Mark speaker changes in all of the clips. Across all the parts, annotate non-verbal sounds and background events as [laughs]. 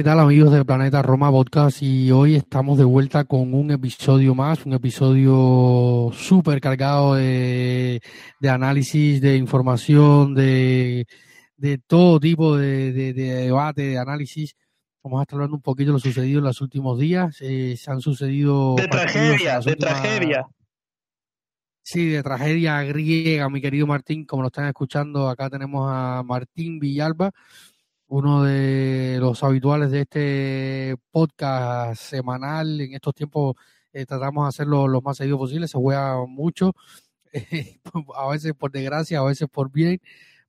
Speaker 1: ¿Qué tal amigos del Planeta Roma Podcast? Y hoy estamos de vuelta con un episodio más, un episodio súper cargado de, análisis, de información, de, todo tipo de, debate, de análisis. Vamos a estar hablando un poquito de lo sucedido en los últimos días. Eh, se han sucedido...
Speaker 2: De tragedia, de tragedia.
Speaker 1: Sí, de tragedia griega, mi querido Martín. Como lo están escuchando, acá tenemos a Martín Villalba uno de los habituales de este podcast semanal. En estos tiempos eh, tratamos de hacerlo lo más seguido posible. Se juega mucho, [laughs] a veces por desgracia, a veces por bien.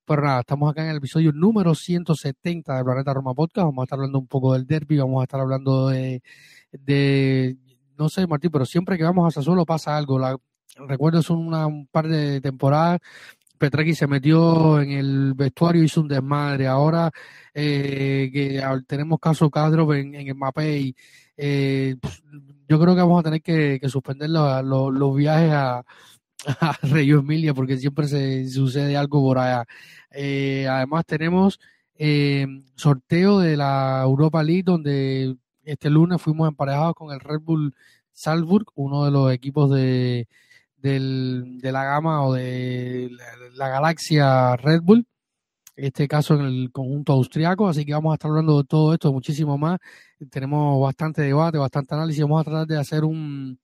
Speaker 1: Pero nada, estamos acá en el episodio número 170 de Planeta Roma Podcast. Vamos a estar hablando un poco del derby, vamos a estar hablando de, de no sé, Martín, pero siempre que vamos a Sassuolo pasa algo. La, recuerdo, son una, un par de temporadas Petraki se metió en el vestuario, hizo un desmadre. Ahora eh, que tenemos caso Cadro en, el MAPEI, eh, pues, yo creo que vamos a tener que, suspender los viajes a, [laughs] a Emilia porque siempre se sucede algo por allá. Eh, además tenemos eh, sorteo de la Europa League donde este lunes fuimos emparejados con el Red Bull Salzburg, uno de los equipos de del, de la gama o de la, galaxia Red Bull, en este caso en el conjunto austriaco, así que vamos a estar hablando de todo esto, muchísimo más. Tenemos bastante debate, bastante análisis, vamos a tratar de hacer un,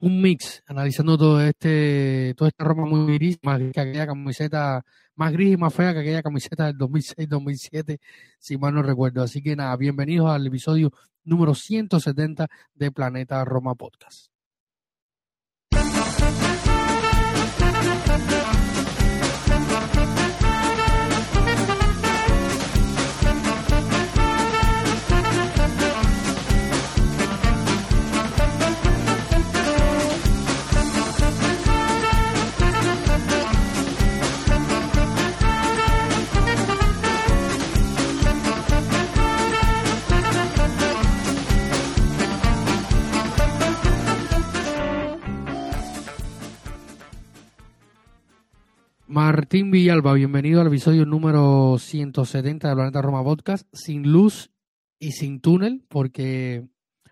Speaker 1: un mix, analizando todo este, toda esta ropa muy gris, más que aquella camiseta, más gris y más fea que aquella camiseta del 2006-2007, si mal no recuerdo. Así que nada, bienvenidos al episodio número 170 de Planeta Roma Podcast. Bye. Martín Villalba, bienvenido al episodio número 170 de Planeta Roma Podcast, sin luz y sin túnel, porque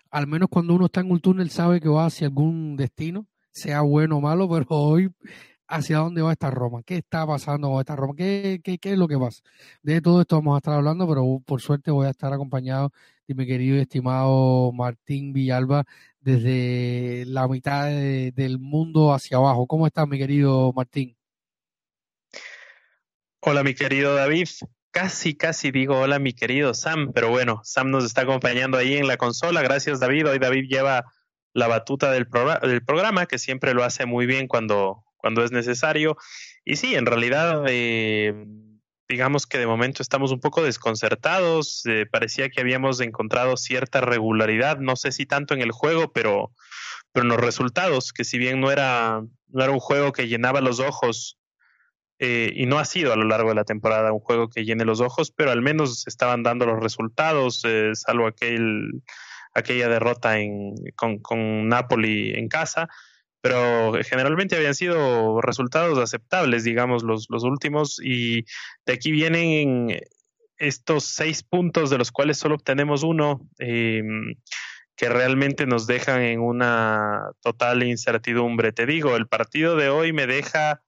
Speaker 1: al menos cuando uno está en un túnel sabe que va hacia algún destino, sea bueno o malo, [laughs] pero hoy hacia dónde va esta Roma, qué está pasando con esta Roma, qué, qué, qué es lo que pasa. De todo esto vamos a estar hablando, pero por suerte voy a estar acompañado de mi querido y estimado Martín Villalba desde la mitad del mundo hacia abajo. ¿Cómo estás, mi querido Martín?
Speaker 2: Hola, mi querido David. Casi, casi digo hola, mi querido Sam, pero bueno, Sam nos está acompañando ahí en la consola. Gracias, David. Hoy David lleva la batuta del, del programa, que siempre lo hace muy bien cuando, cuando es necesario. Y sí, en realidad, eh, digamos que de momento estamos un poco desconcertados. Eh, parecía que habíamos encontrado cierta regularidad, no sé si tanto en el juego, pero, pero en los resultados, que si bien no era, no era un juego que llenaba los ojos eh, y no ha sido a lo largo de la temporada un juego que llene los ojos, pero al menos estaban dando los resultados, eh, salvo aquel, aquella derrota en, con, con Napoli en casa, pero generalmente habían sido resultados aceptables, digamos, los, los últimos, y de aquí vienen estos seis puntos de los cuales solo obtenemos uno, eh, que realmente nos dejan en una total incertidumbre. Te digo, el partido de hoy me deja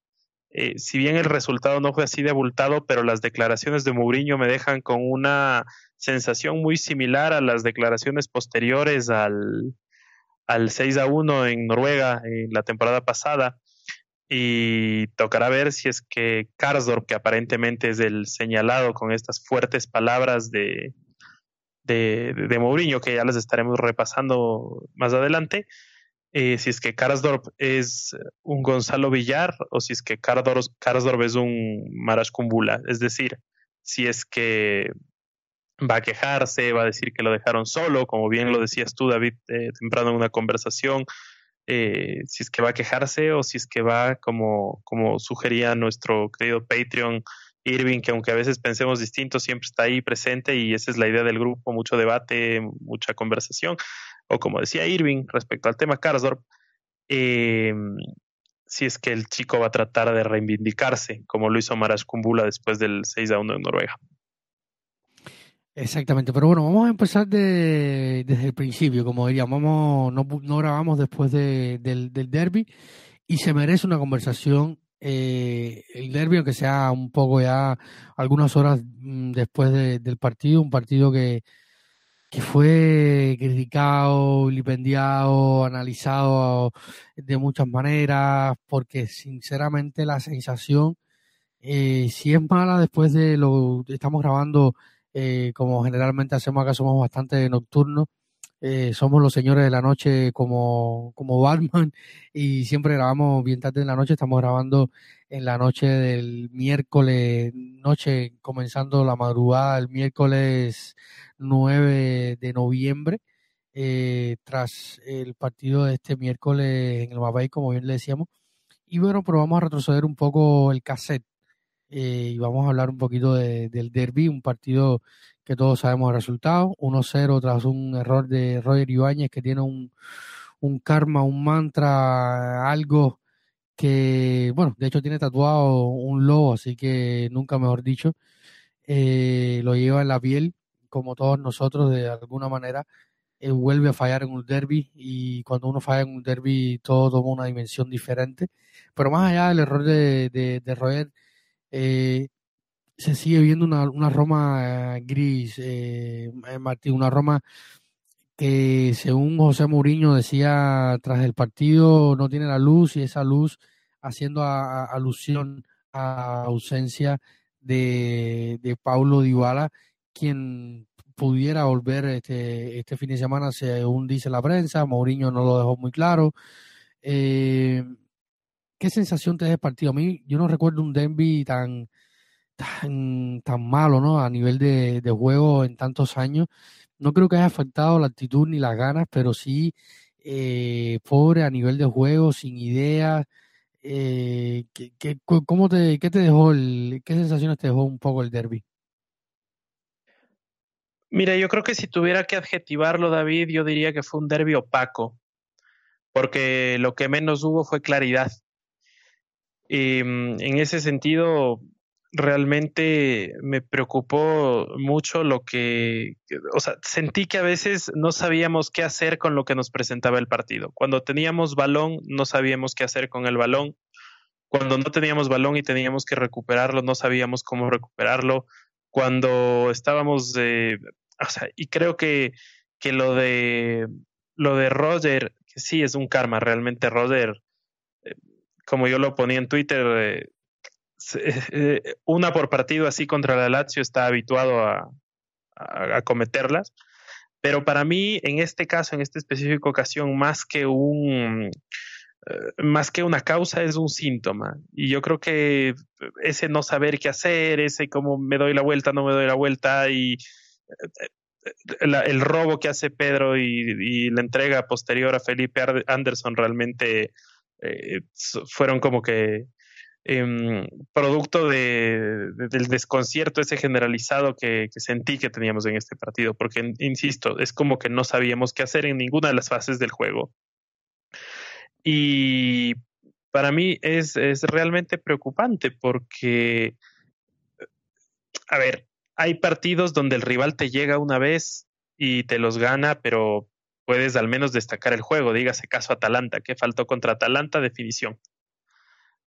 Speaker 2: eh, si bien el resultado no fue así de abultado, pero las declaraciones de Mourinho me dejan con una sensación muy similar a las declaraciones posteriores al, al 6 a 1 en Noruega en la temporada pasada. Y tocará ver si es que Karsdorp, que aparentemente es el señalado con estas fuertes palabras de, de, de Mourinho, que ya les estaremos repasando más adelante, eh, si es que Karsdorp es un Gonzalo Villar o si es que Karsdorp, es un Marash Kumbula. Es decir, si es que va a quejarse, va a decir que lo dejaron solo, como bien lo decías tú, David, eh, temprano en una conversación, eh, si es que va a quejarse o si es que va, como, como sugería nuestro querido Patreon, Irving, que aunque a veces pensemos distinto, siempre está ahí presente y esa es la idea del grupo, mucho debate, mucha conversación. O como decía Irving respecto al tema Karsdorp, eh, si es que el chico va a tratar de reivindicarse, como lo hizo Marash Kumbula después del 6 a 1 en Noruega.
Speaker 1: Exactamente, pero bueno, vamos a empezar de, desde el principio, como diríamos, no, no grabamos después de, del, del derby y se merece una conversación eh, el derby, aunque sea un poco ya algunas horas mm, después del partido, un partido que, que fue criticado, vilipendiado, analizado de muchas maneras, porque sinceramente la sensación, eh, si es mala después de lo estamos grabando, eh, como generalmente hacemos acá, somos bastante nocturnos, eh, somos los señores de la noche como, como Batman [laughs] y siempre grabamos bien tarde en la noche, estamos grabando en la noche del miércoles, noche comenzando la madrugada el miércoles 9 de noviembre, eh, tras el partido de este miércoles en el Mapay, como bien le decíamos. Y bueno, pero vamos a retroceder un poco el cassette eh, y vamos a hablar un poquito del derby, un partido que todos sabemos el resultado, 1-0 tras un error de Roger Ibáñez que tiene un, un karma, un mantra, algo que, bueno, de hecho tiene tatuado un lobo, así que nunca mejor dicho, eh, lo lleva en la piel, como todos nosotros de alguna manera, eh, vuelve a fallar en un derby y cuando uno falla en un derby todo toma una dimensión diferente, pero más allá del error de, de, de Roger, eh, se sigue viendo una, una Roma eh, gris, eh, eh, Martín, una Roma que según José Mourinho decía tras el partido no tiene la luz y esa luz haciendo alusión a ausencia de, de Paulo Dybala, quien pudiera volver este, este fin de semana, según dice la prensa, Mourinho no lo dejó muy claro. ¿Qué sensación te da el partido? A mí, yo no recuerdo un derby tan, tan, malo, ¿no? A nivel de, juego en tantos años. No creo que haya afectado la actitud ni las ganas, pero sí eh, pobre a nivel de juego, sin ideas. Eh, ¿qué, qué, cómo te, ¿Qué te dejó, el, qué sensaciones te dejó un poco el derby?
Speaker 2: Mira, yo creo que si tuviera que adjetivarlo, David, yo diría que fue un derby opaco, porque lo que menos hubo fue claridad. Y mm, en ese sentido, realmente me preocupó mucho lo que, o sea, sentí que a veces no sabíamos qué hacer con lo que nos presentaba el partido. Cuando teníamos balón, no sabíamos qué hacer con el balón. Cuando no teníamos balón y teníamos que recuperarlo, no sabíamos cómo recuperarlo. Cuando estábamos, eh, o sea, y creo que, que lo de lo de Roger, que sí es un karma, realmente Roger, eh, como yo lo ponía en Twitter, eh, una por partido así contra la Lazio está habituado a, cometerlas. Pero para mí, en este caso, en esta específica ocasión, más que un eh, más que una causa es un síntoma. Y yo creo que ese no saber qué hacer, ese como me doy la vuelta, no me doy la vuelta y eh, el robo que hace Pedro y, la entrega posterior a Felipe Anderson realmente fueron como que eh, producto de, del desconcierto ese generalizado que, sentí que teníamos en este partido, porque, insisto, es como que no sabíamos qué hacer en ninguna de las fases del juego. Y para mí es, es realmente preocupante porque, a ver, hay partidos donde el rival te llega una vez y te los gana, pero puedes al menos destacar el juego. Dígase caso Atalanta, que faltó contra Atalanta, definición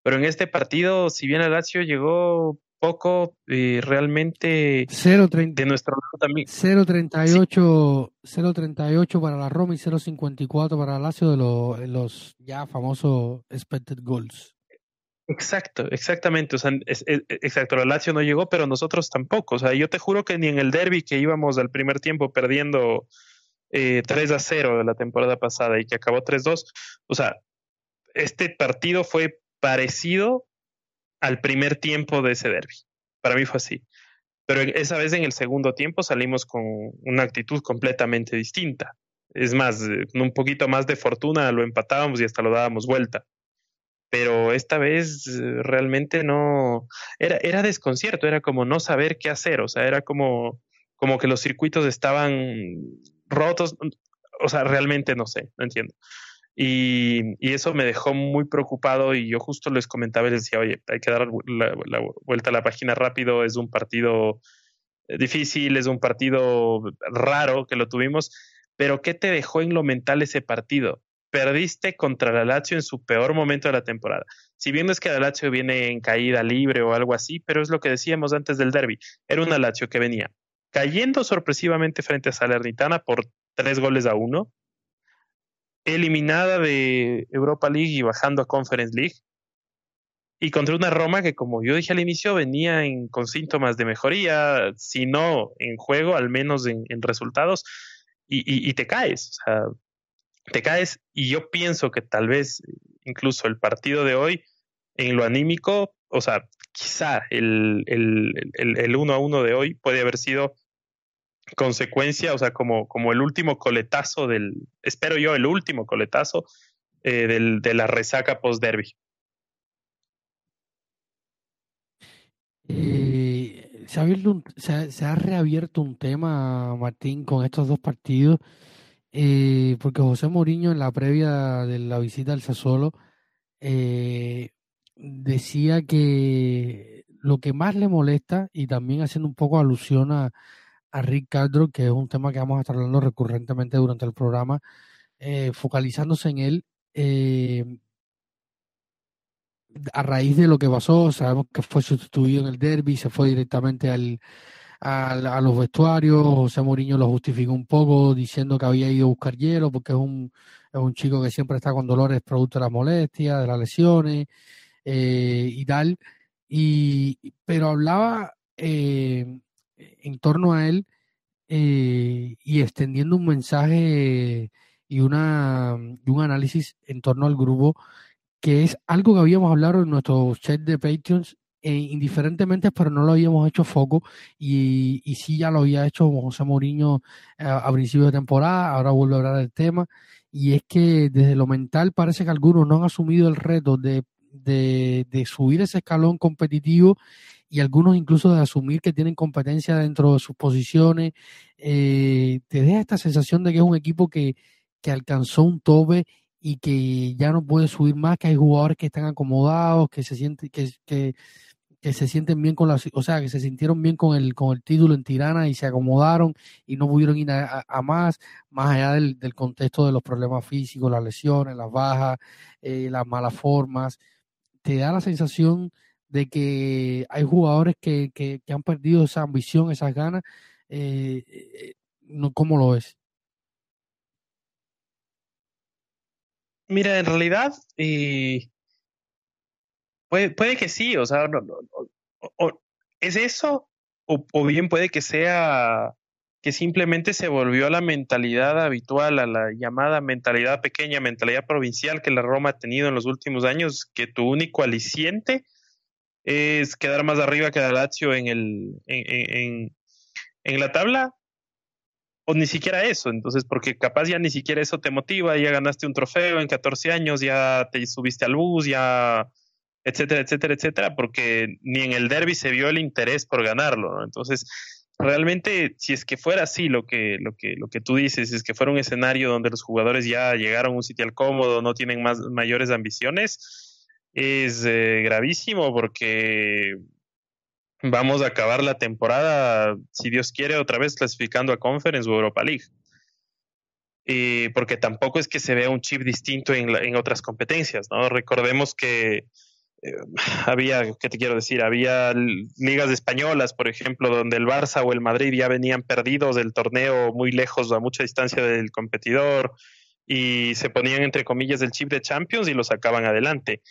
Speaker 2: Pero en este partido, si bien Lazio llegó poco, eh, realmente
Speaker 1: 0.30
Speaker 2: de nuestro lado también.
Speaker 1: 0.38 0.38 para la Roma y 0.54 para Lazio de los, los ya famosos expected goals.
Speaker 2: Exacto, exactamente. O sea, exacto, el Lazio no llegó, pero nosotros tampoco. O sea, yo te juro que ni en el derby que íbamos al primer tiempo perdiendo eh, 3 a 0 de la temporada pasada y que acabó 3-2, o sea, este partido fue parecido al primer tiempo de ese derby. Para mí fue así. Pero esa vez en el segundo tiempo salimos con una actitud completamente distinta. Es más, eh, un poquito más de fortuna lo empatábamos y hasta lo dábamos vuelta pero esta vez eh, realmente no, era, era desconcierto, era como no saber qué hacer, o sea, era como, como que los circuitos estaban rotos, o sea, realmente no sé, no entiendo. Y, eso me dejó muy preocupado y yo justo les comentaba y les decía, oye, hay que dar la, la vuelta a la página rápido, es un partido eh, difícil, es un partido raro que lo tuvimos, pero ¿qué te dejó en lo mental ese partido? perdiste contra la Lazio en su peor momento de la temporada. Si bien es que la Lazio viene en caída libre o algo así, pero es lo que decíamos antes del derby. Era una Lazio que venía cayendo sorpresivamente frente a Salernitana por tres goles a uno, eliminada de Europa League y bajando a Conference League, y contra una Roma que, como yo dije al inicio, venía con síntomas de mejoría, si no en juego, al menos en, resultados, y, te caes. O sea, te caes y yo pienso que tal vez incluso el partido de hoy en lo anímico, o sea, quizá el, el, el, el uno a uno de hoy puede haber sido consecuencia, o sea, como, como el último coletazo del, espero yo, el último coletazo eh, del, de la resaca post-derby.
Speaker 1: Eh, se, ha se, ha reabierto un tema, Martín, con estos dos partidos eh, porque José Mourinho en la previa de la visita al Sassuolo decía que lo que más le molesta, y también haciendo un poco alusión a, a Rick Caldro, que es un tema que vamos a estar hablando recurrentemente durante el programa, eh, focalizándose en él, eh, a raíz de lo que pasó, sabemos que fue sustituido en el derby, se fue directamente al, a, los vestuarios. José Mourinho lo justificó un poco diciendo que había ido a buscar hielo porque es un, es un chico que siempre está con dolores producto de las molestias, de las lesiones eh, y tal. Y, pero hablaba eh, en torno a él eh, y extendiendo un mensaje y, una, y un análisis en torno al grupo que es algo que habíamos hablado en nuestro chat de Patreons eh, indiferentemente, pero no lo habíamos hecho foco y, y sí ya lo había hecho José Mourinho eh, a principios de temporada, ahora vuelve a hablar del tema y es que desde lo mental parece que algunos no han asumido el reto de, de subir ese escalón competitivo y algunos incluso de asumir que tienen competencia dentro de sus posiciones, eh, te deja esta sensación de que es un equipo que, que alcanzó un tope y que ya no puede subir más, que hay jugadores que están acomodados, que se sienten, que, que, se sienten bien con la, o sea, que se sintieron bien con el, con el título en Tirana y se acomodaron y no pudieron ir a, más, más allá del, del, contexto de los problemas físicos, las lesiones, las bajas, eh, las malas formas. Te da la sensación de que hay jugadores que, que, han perdido esa ambición, esas ganas. Eh, eh no, ¿Cómo lo es?
Speaker 2: Mira, en realidad, eh, Puede, puede que sí, o sea, no, o, ¿es eso? O, bien puede que sea que simplemente se volvió a la mentalidad habitual, a la llamada mentalidad pequeña, mentalidad provincial que la Roma ha tenido en los últimos años, que tu único aliciente es quedar más arriba que la Lazio en, el, en, en, en la tabla, o ni siquiera eso, entonces, porque capaz ya ni siquiera eso te motiva, ya ganaste un trofeo en 14 años, ya te subiste al bus, ya etcétera, etcétera, etcétera, porque ni en el derby se vio el interés por ganarlo, ¿no? Entonces, realmente, si es que fuera así lo que, lo que, lo que tú dices, si es que fuera un escenario donde los jugadores ya llegaron a un sitio al cómodo, no tienen más, mayores ambiciones, es eh, gravísimo porque vamos a acabar la temporada, si Dios quiere, otra vez clasificando a Conference o Europa League. Eh, porque tampoco es que se vea un chip distinto en, la, en otras competencias, ¿no? Recordemos que había, ¿qué te quiero decir? Había ligas españolas, por ejemplo, donde el Barça o el Madrid ya venían perdidos del torneo muy lejos, a mucha distancia del competidor, y se ponían entre comillas el chip de Champions y lo sacaban adelante.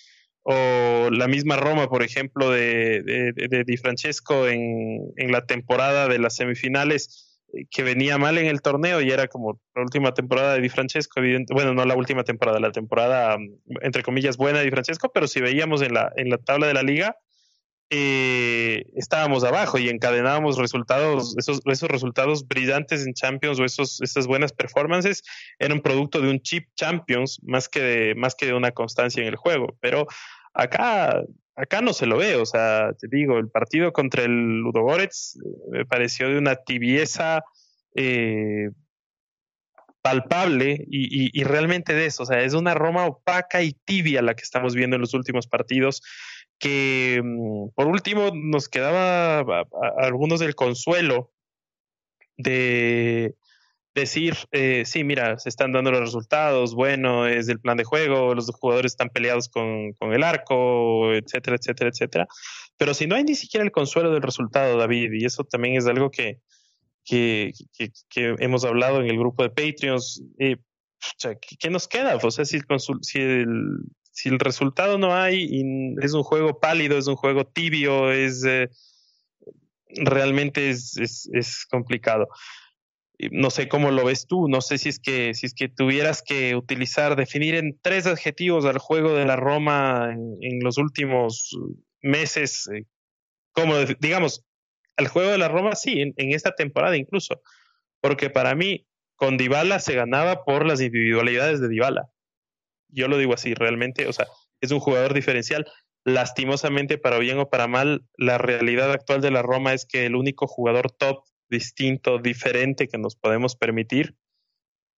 Speaker 2: O la misma Roma, por ejemplo, de, de, Di Francesco en, en la temporada de las semifinales, que venía mal en el torneo y era como la última temporada de Di Francesco, bueno, no la última temporada, la temporada entre comillas buena de Di Francesco, pero si veíamos en la, en la tabla de la liga, eh, estábamos abajo y encadenábamos resultados, esos, esos resultados brillantes en Champions o esos, esas buenas performances eran producto de un chip Champions más que de, más que de una constancia en el juego. Pero acá acá no se lo ve, o sea, te digo, el partido contra el Ludogorets eh, me pareció de una tibieza eh, palpable y, realmente de eso, o sea, es una Roma opaca y tibia la que estamos viendo en los últimos partidos, que mm, por último nos quedaba algunos del consuelo de, decir, eh, sí, mira, se están dando los resultados, bueno, es del plan de juego, los jugadores están peleados con, con, el arco, etcétera, etcétera, etcétera. Pero si no hay ni siquiera el consuelo del resultado, David, y eso también es algo que, que, hemos hablado en el grupo de Patreons, eh, ¿qué nos queda? O sea, si el, si el, si el resultado no hay, y es un juego pálido, es un juego tibio, es... Eh, realmente es, es, complicado no sé cómo lo ves tú, no sé si es que si es que tuvieras que utilizar, definir en tres adjetivos al juego de la Roma en, los últimos meses, eh, como digamos, al juego de la Roma sí, en, esta temporada incluso, porque para mí con Dybala se ganaba por las individualidades de Dybala. Yo lo digo así, realmente, o sea, es un jugador diferencial. Lastimosamente, para bien o para mal, la realidad actual de la Roma es que el único jugador top distinto, diferente que nos podemos permitir,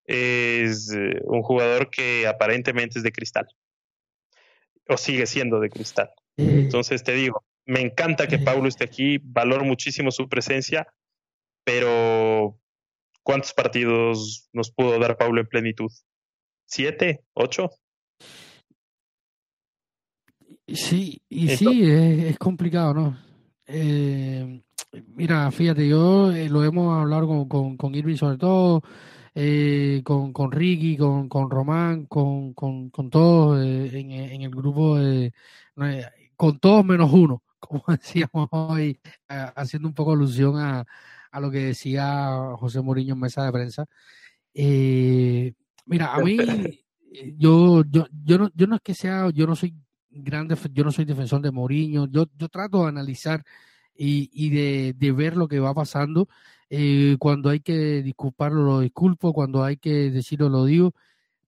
Speaker 2: es eh, un jugador que aparentemente es de cristal. O sigue siendo de cristal. Entonces te digo, me encanta que Paulo esté aquí, valoro muchísimo su presencia, pero ¿cuántos partidos nos pudo dar Paulo en plenitud? ¿Siete? ¿Ocho?
Speaker 1: Sí, y sí, es, complicado, ¿no? Eh, Mira, fíjate, yo eh, lo hemos hablado con, con, con Irving sobre todo, eh, con, con Ricky, con, con Román, con, con, con todos eh, en, en, el grupo, de, con todos menos uno, [laughs] como decíamos hoy, haciendo un poco alusión a, a lo que decía José Mourinho en mesa de prensa. mira, a mí, [laughs] yo, yo, yo, no, yo no es que sea, yo no soy grande, yo no soy defensor de Mourinho, yo, yo trato de analizar y, y de, de, ver lo que va pasando. Eh, cuando hay que disculparlo, lo disculpo, cuando hay que decirlo, lo digo.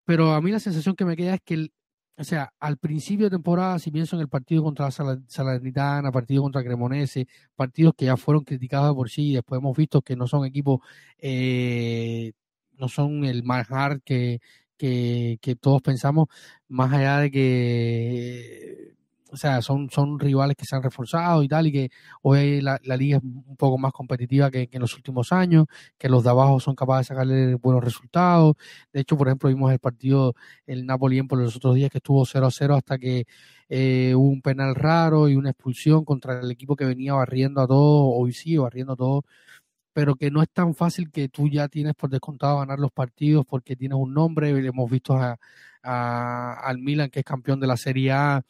Speaker 1: Pero a mí la sensación que me queda es que, o sea, al principio de temporada, si pienso en el partido contra la Salernitana, partido contra Cremonese, partidos que ya fueron criticados por sí, después hemos visto que no son equipos, eh, no son el manjar que, que, que todos pensamos, más allá de que o sea, son, son rivales que se han reforzado y tal, y que hoy la, liga es un poco más competitiva que, en los últimos años, que los de abajo son capaces de sacarle buenos resultados. De hecho, por ejemplo, vimos el partido, el Napoli por los otros días que estuvo 0 a 0 hasta que eh, hubo un penal raro y una expulsión contra el equipo que venía barriendo a todos, hoy sí, barriendo a todos pero que no es tan fácil que tú ya tienes por descontado ganar los partidos porque tienes un nombre. Hemos visto a, al Milan, que es campeón de la Serie A,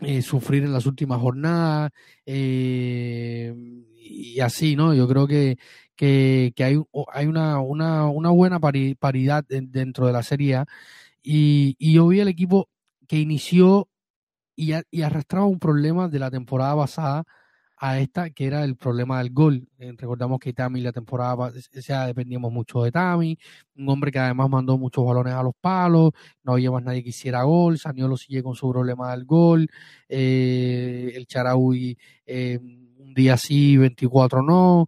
Speaker 1: eh, sufrir en las últimas jornadas eh, y así, ¿no? Yo creo que, que, hay, hay una, una, buena paridad dentro de la Serie y, y yo vi el equipo que inició y arrastraba un problema de la temporada pasada a esta, que era el problema del gol. Eh, recordamos que Tami la temporada, o sea, dependíamos mucho de Tami, un hombre que además mandó muchos balones a los palos, no había más nadie que hiciera gol, Saniolo sigue con su problema del gol, eh, el Charaui eh, un día sí, 24 no,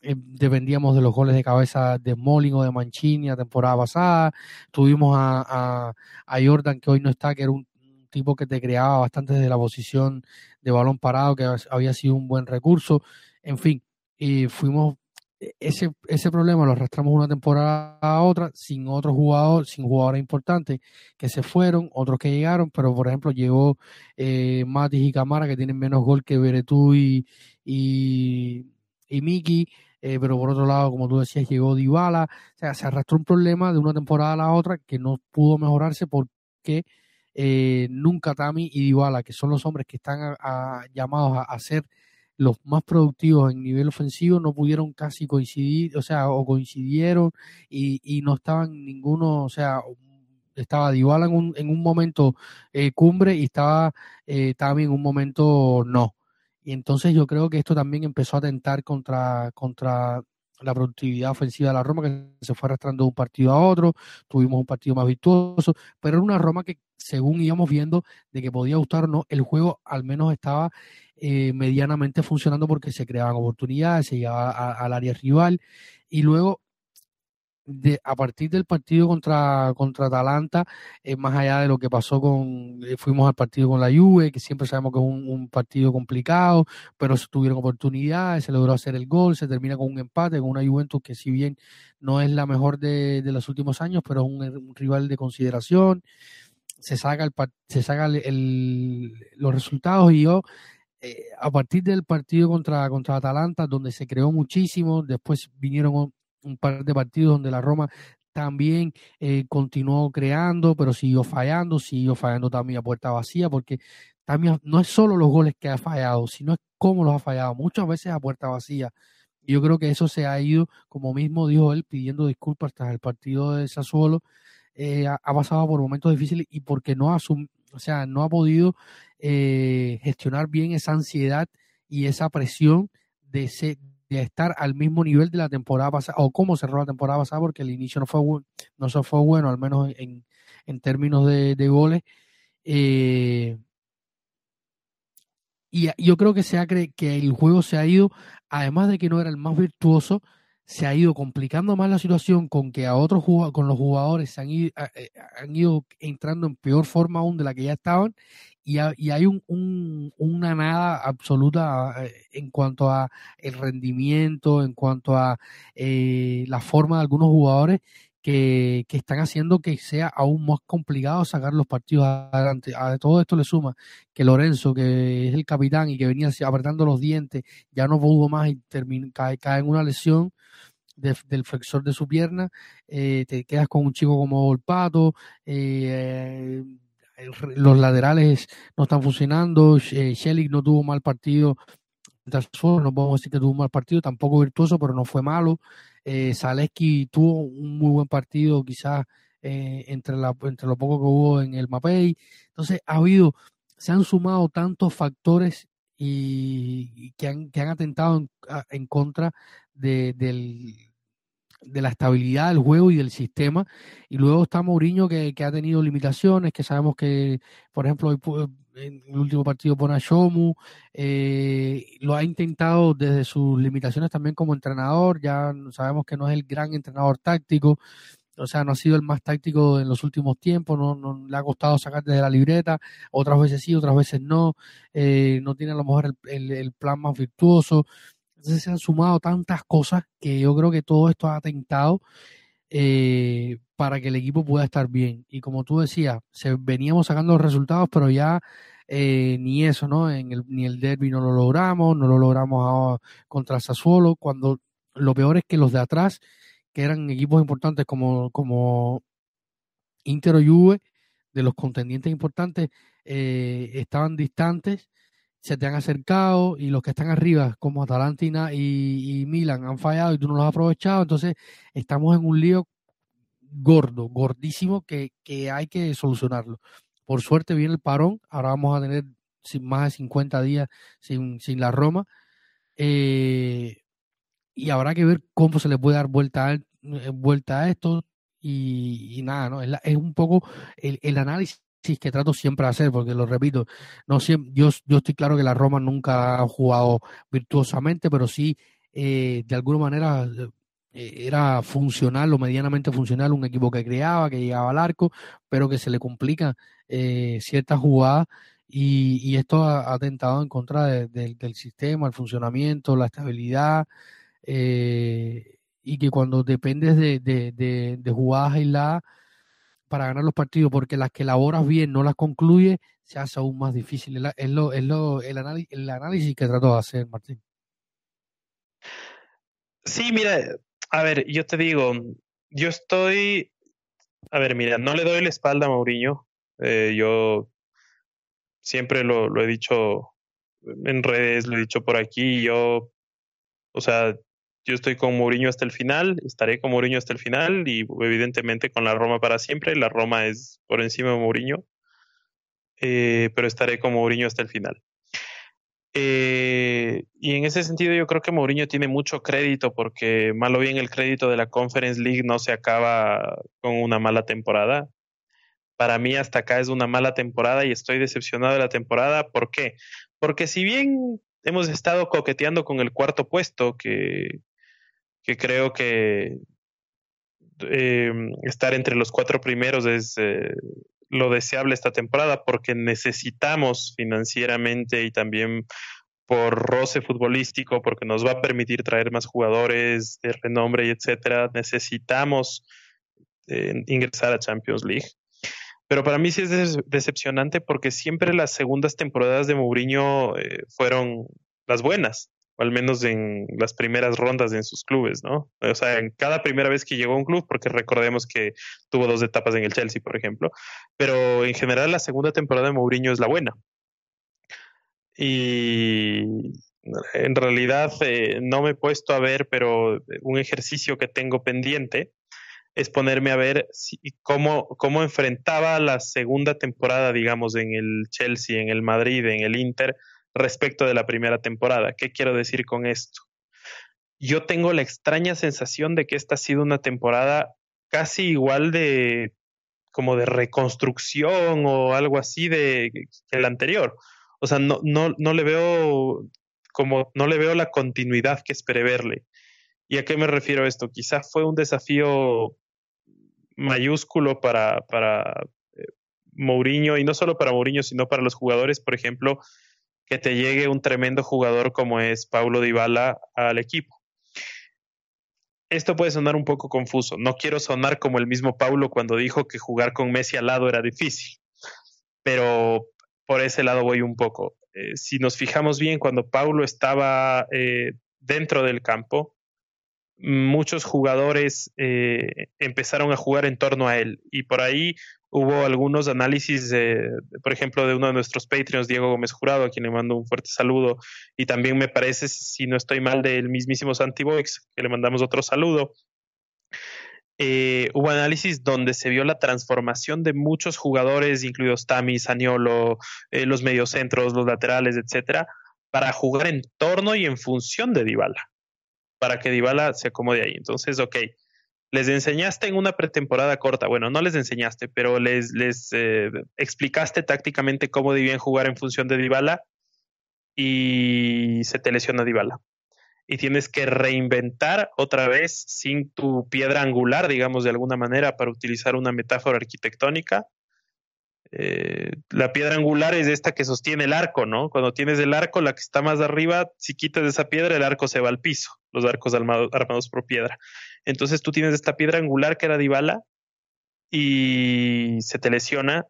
Speaker 1: dependíamos de los goles de cabeza de Molling o de Mancini la temporada pasada, tuvimos a, a, a Jordan que hoy no está, que era un tipo que te creaba bastante desde la posición de balón parado, que había sido un buen recurso. En fin, y fuimos e, ese, ese problema lo arrastramos una temporada a otra sin otro jugador, sin jugadores importantes que se fueron, otros que llegaron, pero por ejemplo llegó eh, Matis y Camara que tienen menos gol que Beretú y, y, y Miki, eh, pero por otro lado, como tú decías, llegó Dybala, o sea, se arrastró un problema de una temporada a la otra que no pudo mejorarse porque eh, nunca Tami y Dybala, que son los hombres que están llamados a, ser los más productivos en nivel ofensivo no pudieron casi coincidir, o sea, o coincidieron y, no estaban ninguno, o sea, estaba Dybala en un, en un momento eh, cumbre y estaba eh, también en un momento no. Y entonces yo creo que esto también empezó a atentar contra, contra la productividad ofensiva de la Roma, que se fue arrastrando de un partido a otro, tuvimos un partido más virtuoso, pero era una Roma que según íbamos viendo de que podía gustar o no, el juego al menos estaba eh, medianamente funcionando porque se creaban oportunidades, se llegaba al área rival. Y luego de, a partir del partido contra, contra Atalanta, eh, más allá de lo que pasó con, eh, fuimos al partido con la Juve, que siempre sabemos que es un, partido complicado, pero tuvieron oportunidades, se logró hacer el gol, se termina con un empate, con una Juventus que si bien no es la mejor de, de los últimos años, pero es un, rival de consideración, se saca, el, se saca el, los resultados y yo eh, a partir del partido contra, contra Atalanta, donde se creó muchísimo, después vinieron un par de partidos donde la Roma también eh, continuó creando, pero siguió fallando, siguió fallando también a puerta vacía, porque también no es solo los goles que ha fallado, sino es cómo los ha fallado, muchas veces a puerta vacía. Yo creo que eso se ha ido, como mismo dijo él, pidiendo disculpas tras el partido de Sassuolo, eh, ha, pasado por momentos difíciles y porque no ha, o sea, no ha podido eh, gestionar bien esa ansiedad y esa presión de, de estar al mismo nivel de la temporada pasada, o cómo cerró la temporada pasada, porque el inicio no fue, no se fue bueno, al menos en, en términos de, goles. Eh, y yo creo que, se ha que el juego se ha ido, además de que no era el más virtuoso, se ha ido complicando más la situación con que a otros con los jugadores se han ido, eh, han ido entrando en peor forma aún de la que ya estaban y, hay un, una nada absoluta eh, en cuanto a el rendimiento, en cuanto a eh, la forma de algunos jugadores que, que, están haciendo que sea aún más complicado sacar los partidos adelante. A todo esto le suma que Lorenzo, que es el capitán y que venía apretando los dientes, ya no pudo más y cae, cae en una lesión del flexor de su pierna, eh, te quedas con un chico como el Pato, eh, los laterales no están funcionando, Shelly no tuvo mal partido, no podemos decir que tuvo un mal partido, tampoco virtuoso, pero no fue malo. Eh, Zaleski tuvo un muy buen partido, quizás eh, entre, entre lo poco que hubo en el Mapei. Entonces, ha habido, se han sumado tantos factores y, que, han, que han atentado en, contra de, del, de la estabilidad del juego y del sistema. Y luego está Mourinho que, que ha tenido limitaciones, que sabemos que, por ejemplo, en el último partido pone a Shomu, eh, lo ha intentado desde sus limitaciones también como entrenador, ya sabemos que no es el gran entrenador táctico, o sea, no ha sido el más táctico en los últimos tiempos, no, no le ha costado sacar desde la libreta, otras veces sí, otras veces no, eh, no tiene a lo mejor el, el plan más virtuoso, entonces se han sumado tantas cosas que yo creo que todo esto ha atentado eh, para que el equipo pueda estar bien. Y como tú decías, se veníamos sacando los resultados, pero ya eh, ni eso, ¿no? En el, ni el derby no lo logramos, no lo logramos contra Sassuolo, cuando lo peor es que los de atrás, que eran equipos importantes como, como Inter o Juve, de los contendientes importantes, eh, estaban distantes se te han acercado y los que están arriba, como Atalanta y, Milan, han fallado y tú no los has aprovechado. Entonces, estamos en un lío gordo, gordísimo, que, hay que solucionarlo. Por suerte viene el parón, ahora vamos a tener más de 50 días sin, sin la Roma. Eh, y habrá que ver cómo se le puede dar vuelta a, eh, vuelta a esto. Y, nada, ¿no? Es, es un poco el, el análisis que trato siempre de hacer, porque lo repito, no siempre, yo, yo estoy claro que la Roma nunca ha jugado virtuosamente, pero sí eh, de alguna manera eh, era funcional o medianamente funcional, un equipo que creaba, que llegaba al arco, pero que se le complica eh, ciertas jugadas y, esto ha, atentado en contra del sistema, el funcionamiento, la estabilidad. Eh, y que cuando dependes de, de, de, de jugadas aisladas para ganar los partidos, porque las que elaboras bien no las concluye, se hace aún más difícil. Es, lo, es lo, el, análisis, el análisis que trató de hacer Martín.
Speaker 2: Sí, mira, a ver, yo te digo, yo estoy, a ver, mira, no le doy la espalda a Mourinho. Eh, yo siempre lo, lo, he dicho en redes, lo he dicho por aquí. Yo, o sea, yo estoy con Mourinho hasta el final, estaré con Mourinho hasta el final y evidentemente con la Roma para siempre. La Roma es por encima de Mourinho, eh, pero estaré con Mourinho hasta el final. Eh, y en ese sentido yo creo que Mourinho tiene mucho crédito porque malo bien el crédito de la Conference League no se acaba con una mala temporada. Para mí hasta acá es una mala temporada y estoy decepcionado de la temporada. ¿Por qué? Porque si bien hemos estado coqueteando con el cuarto puesto, que, que creo que eh, estar entre los cuatro primeros es eh, lo deseable esta temporada porque necesitamos financieramente y también por roce futbolístico, porque nos va a permitir traer más jugadores de renombre y etcétera, necesitamos eh, ingresar a Champions League. Pero para mí sí es decepcionante porque siempre las segundas temporadas de Mourinho fueron las buenas al menos en las primeras rondas en sus clubes, ¿no? O sea, en cada primera vez que llegó a un club, porque recordemos que tuvo dos etapas en el Chelsea, por ejemplo, pero en general la segunda temporada de Mourinho es la buena. Y en realidad eh, no me he puesto a ver, pero un ejercicio que tengo pendiente es ponerme a ver cómo, cómo enfrentaba la segunda temporada, digamos, en el Chelsea, en el Madrid, en el Inter, respecto de la primera temporada. ¿Qué quiero decir con esto? Yo tengo la extraña sensación de que esta ha sido una temporada casi igual de como de reconstrucción o algo así de que la anterior. O sea, no, no, no le veo como no le veo la continuidad que esperé verle. ¿Y a qué me refiero esto? Quizá fue un desafío mayúsculo para, para eh, Mourinho, y no solo para Mourinho, sino para los jugadores, por ejemplo, que te llegue un tremendo jugador como es Paulo Dybala al equipo. Esto puede sonar un poco confuso. No quiero sonar como el mismo Paulo cuando dijo que jugar con Messi al lado era difícil, pero por ese lado voy un poco. Eh, si nos fijamos bien, cuando Paulo estaba eh, dentro del campo, muchos jugadores eh, empezaron a jugar en torno a él y por ahí hubo algunos análisis, de, por ejemplo, de uno de nuestros Patreons, Diego Gómez Jurado, a quien le mando un fuerte saludo, y también me parece, si no estoy mal, del mismísimo Santi Boix, que le mandamos otro saludo. Eh, hubo análisis donde se vio la transformación de muchos jugadores, incluidos Tami, Saniolo, eh, los mediocentros, los laterales, etcétera, para jugar en torno y en función de Dybala para que Dybala se acomode ahí. Entonces, ok, les enseñaste en una pretemporada corta, bueno, no les enseñaste, pero les, eh, explicaste tácticamente cómo debían jugar en función de Dybala y se te lesiona Dybala. Y tienes que reinventar otra vez sin tu piedra angular, digamos de alguna manera, para utilizar una metáfora arquitectónica, eh, la piedra angular es esta que sostiene el arco, ¿no? Cuando tienes el arco, la que está más arriba, si quitas esa piedra, el arco se va al piso, los arcos armados, por piedra. Entonces tú tienes esta piedra angular que era Dybala y se te lesiona.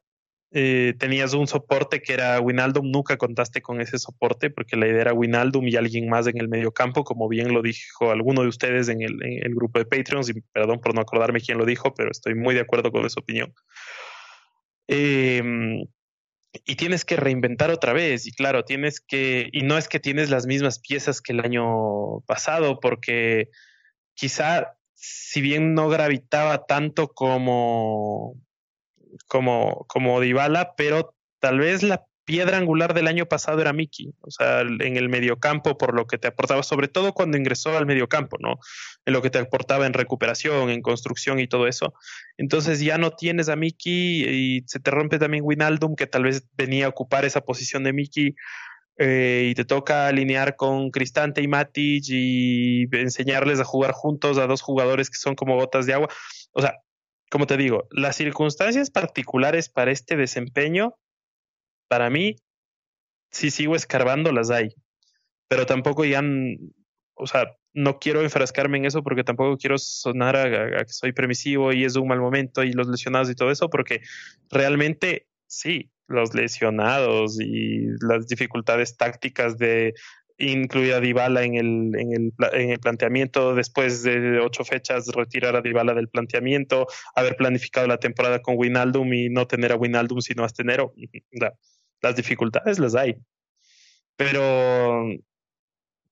Speaker 2: Eh, tenías un soporte que era Winaldum, nunca contaste con ese soporte porque la idea era Winaldum y alguien más en el medio campo, como bien lo dijo alguno de ustedes en el, grupo de Patreons, y perdón por no acordarme quién lo dijo, pero estoy muy de acuerdo con esa opinión. Em, y tienes que reinventar otra vez. Y claro, tienes que, y no es que tienes las mismas piezas que el año pasado, porque quizá, si bien no gravitaba tanto como, como, como Dybala, pero tal vez la piedra angular del año pasado era Miki, o sea, en el mediocampo, por lo que te aportaba, sobre todo cuando ingresó al mediocampo, ¿no? En lo que te aportaba en recuperación, en construcción y todo eso. Entonces ya no tienes a Miki y se te rompe también Winaldum, que tal vez venía a ocupar esa posición de Miki. Eh, y te toca alinear con Cristante y Matic y enseñarles a jugar juntos a dos jugadores que son como botas de agua. O sea, como te digo, las circunstancias particulares para este desempeño para mí, si sigo escarbando, las hay. Pero tampoco ya, o sea, no quiero enfrascarme en eso porque tampoco quiero sonar a, que soy permisivo y es un mal momento y los lesionados y todo eso, porque realmente sí, los lesionados y las dificultades tácticas de incluir a Dybala en el, en el, en el planteamiento, después de ocho fechas retirar a Dybala del planteamiento, haber planificado la temporada con Winaldum y no tener a Winaldum sino a Stenero. [laughs] Las dificultades las hay. Pero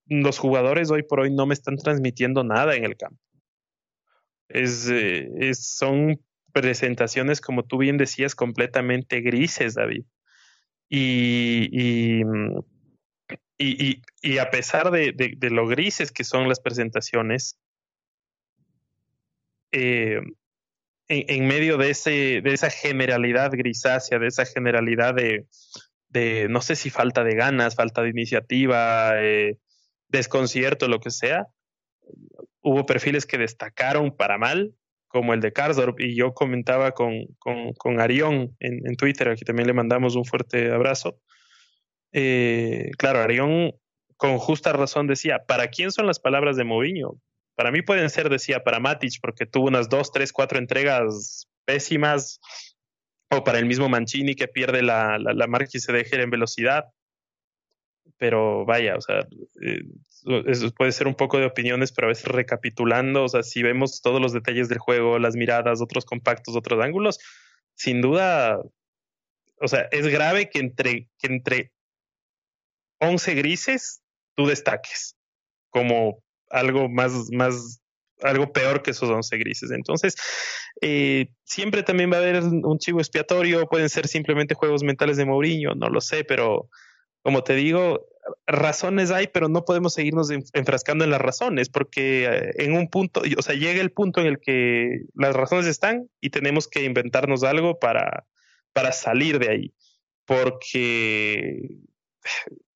Speaker 2: los jugadores hoy por hoy no me están transmitiendo nada en el campo. Es, eh, son presentaciones, como tú bien decías, completamente grises, David. Y, y, mm, y, a pesar de, de, lo grises que son las presentaciones, eh, en, en, medio de, ese, de esa generalidad grisácea, de esa generalidad de, de, no sé si falta de ganas, falta de iniciativa, eh, desconcierto, lo que sea, hubo perfiles que destacaron para mal, como el de Karsdorp, y yo comentaba con, con, con Arión en, en, Twitter, aquí también le mandamos un fuerte abrazo. Eh, claro, Arión con justa razón decía, ¿para quién son las palabras de Moviño? Para mí pueden ser, decía, para Matic, porque tuvo unas dos, tres, cuatro entregas pésimas, o para el mismo Mancini que pierde la, la, la marca y se deja en velocidad pero vaya, o sea, eh, eso puede ser un poco de opiniones, pero a veces recapitulando, o sea, si vemos todos los detalles del juego, las miradas, otros compactos, otros ángulos, sin duda, o sea, es grave que entre, que entre 11 grises tú destaques como algo más, más, algo peor que esos 11 grises. Entonces, eh, siempre también va a haber un chivo expiatorio, pueden ser simplemente juegos mentales de Mourinho, no lo sé, pero como te digo, razones hay, pero no podemos seguirnos enfrascando en las razones, porque eh, en un punto, o sea, llega el punto en el que las razones están y tenemos que inventarnos algo para, para salir de ahí. Porque,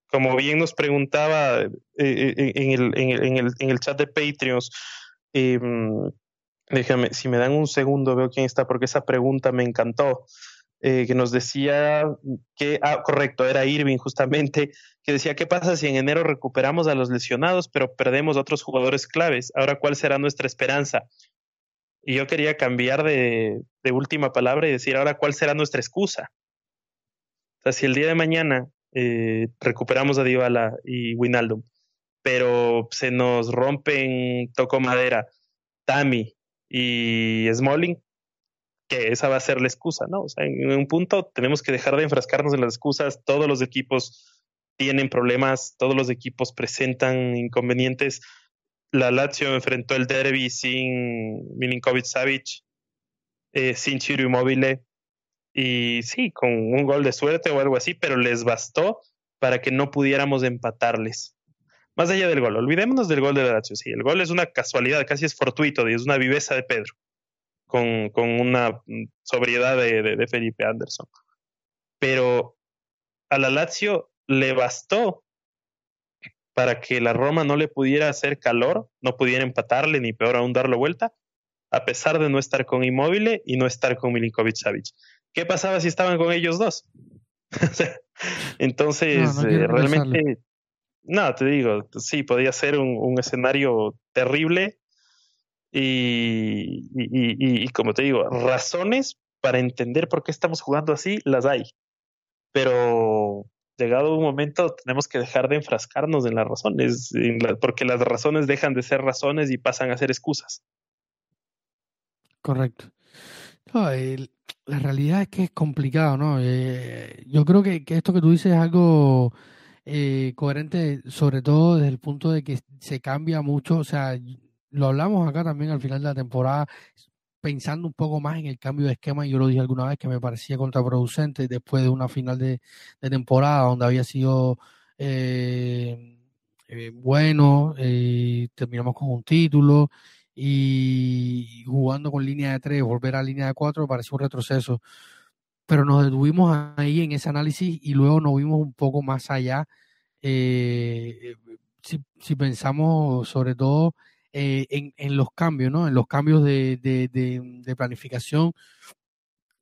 Speaker 2: como bien nos preguntaba eh, eh, en, el, en, el, en, el, en el chat de Patreons, eh, déjame, si me dan un segundo, veo quién está, porque esa pregunta me encantó eh, que nos decía que, ah, correcto, era Irving justamente, que decía, ¿qué pasa si en enero recuperamos a los lesionados, pero perdemos a otros jugadores claves? Ahora, ¿cuál será nuestra esperanza? Y yo quería cambiar de, última palabra y decir, ahora, ¿cuál será nuestra excusa? O sea, si el día de mañana eh, recuperamos a Dybala y Winaldum, pero se nos rompen, toco madera, Tami y Smalling, que esa va a ser la excusa, ¿no? O sea, en un punto tenemos que dejar de enfrascarnos en las excusas. Todos los equipos tienen problemas, todos los equipos presentan inconvenientes. La Lazio enfrentó el derby sin Milinkovic Savic, eh, sin Chiro y sí, con un gol de suerte o algo así, pero les bastó para que no pudiéramos empatarles. Más allá del gol, olvidémonos del gol de la Lazio. Sí, el gol es una casualidad, casi es fortuito es una viveza de Pedro con, con una sobriedad de, de, de, Felipe Anderson. Pero a la Lazio le bastó para que la Roma no le pudiera hacer calor, no pudiera empatarle, ni peor aún darle vuelta, a pesar de no estar con Inmóvil y no estar con Milinkovic Savic. ¿Qué pasaba si estaban con ellos dos? [laughs] Entonces, no, no eh, realmente, no, te digo, sí, podía ser un, un escenario terrible y, y, como te digo, razones para entender por qué estamos jugando así, las hay. Pero llegado un momento tenemos que dejar de enfrascarnos en las razones, porque las razones dejan de ser razones y pasan a ser excusas.
Speaker 1: Correcto. La realidad es que es complicado, ¿no? Eh, yo creo que, que, esto que tú dices es algo eh, coherente, sobre todo desde el punto de que se cambia mucho, o sea, lo hablamos acá también al final de la temporada, pensando un poco más en el cambio de esquema, y yo lo dije alguna vez que me parecía contraproducente después de una final de, temporada donde había sido eh, eh, bueno, eh, terminamos con un título y jugando con línea de tres, volver a línea de cuatro, pareció un retroceso. Pero nos detuvimos ahí en ese análisis y luego nos vimos un poco más allá. Eh, si, si pensamos sobre todo eh, en, en, los cambios, ¿no? En los cambios de, de, de, de planificación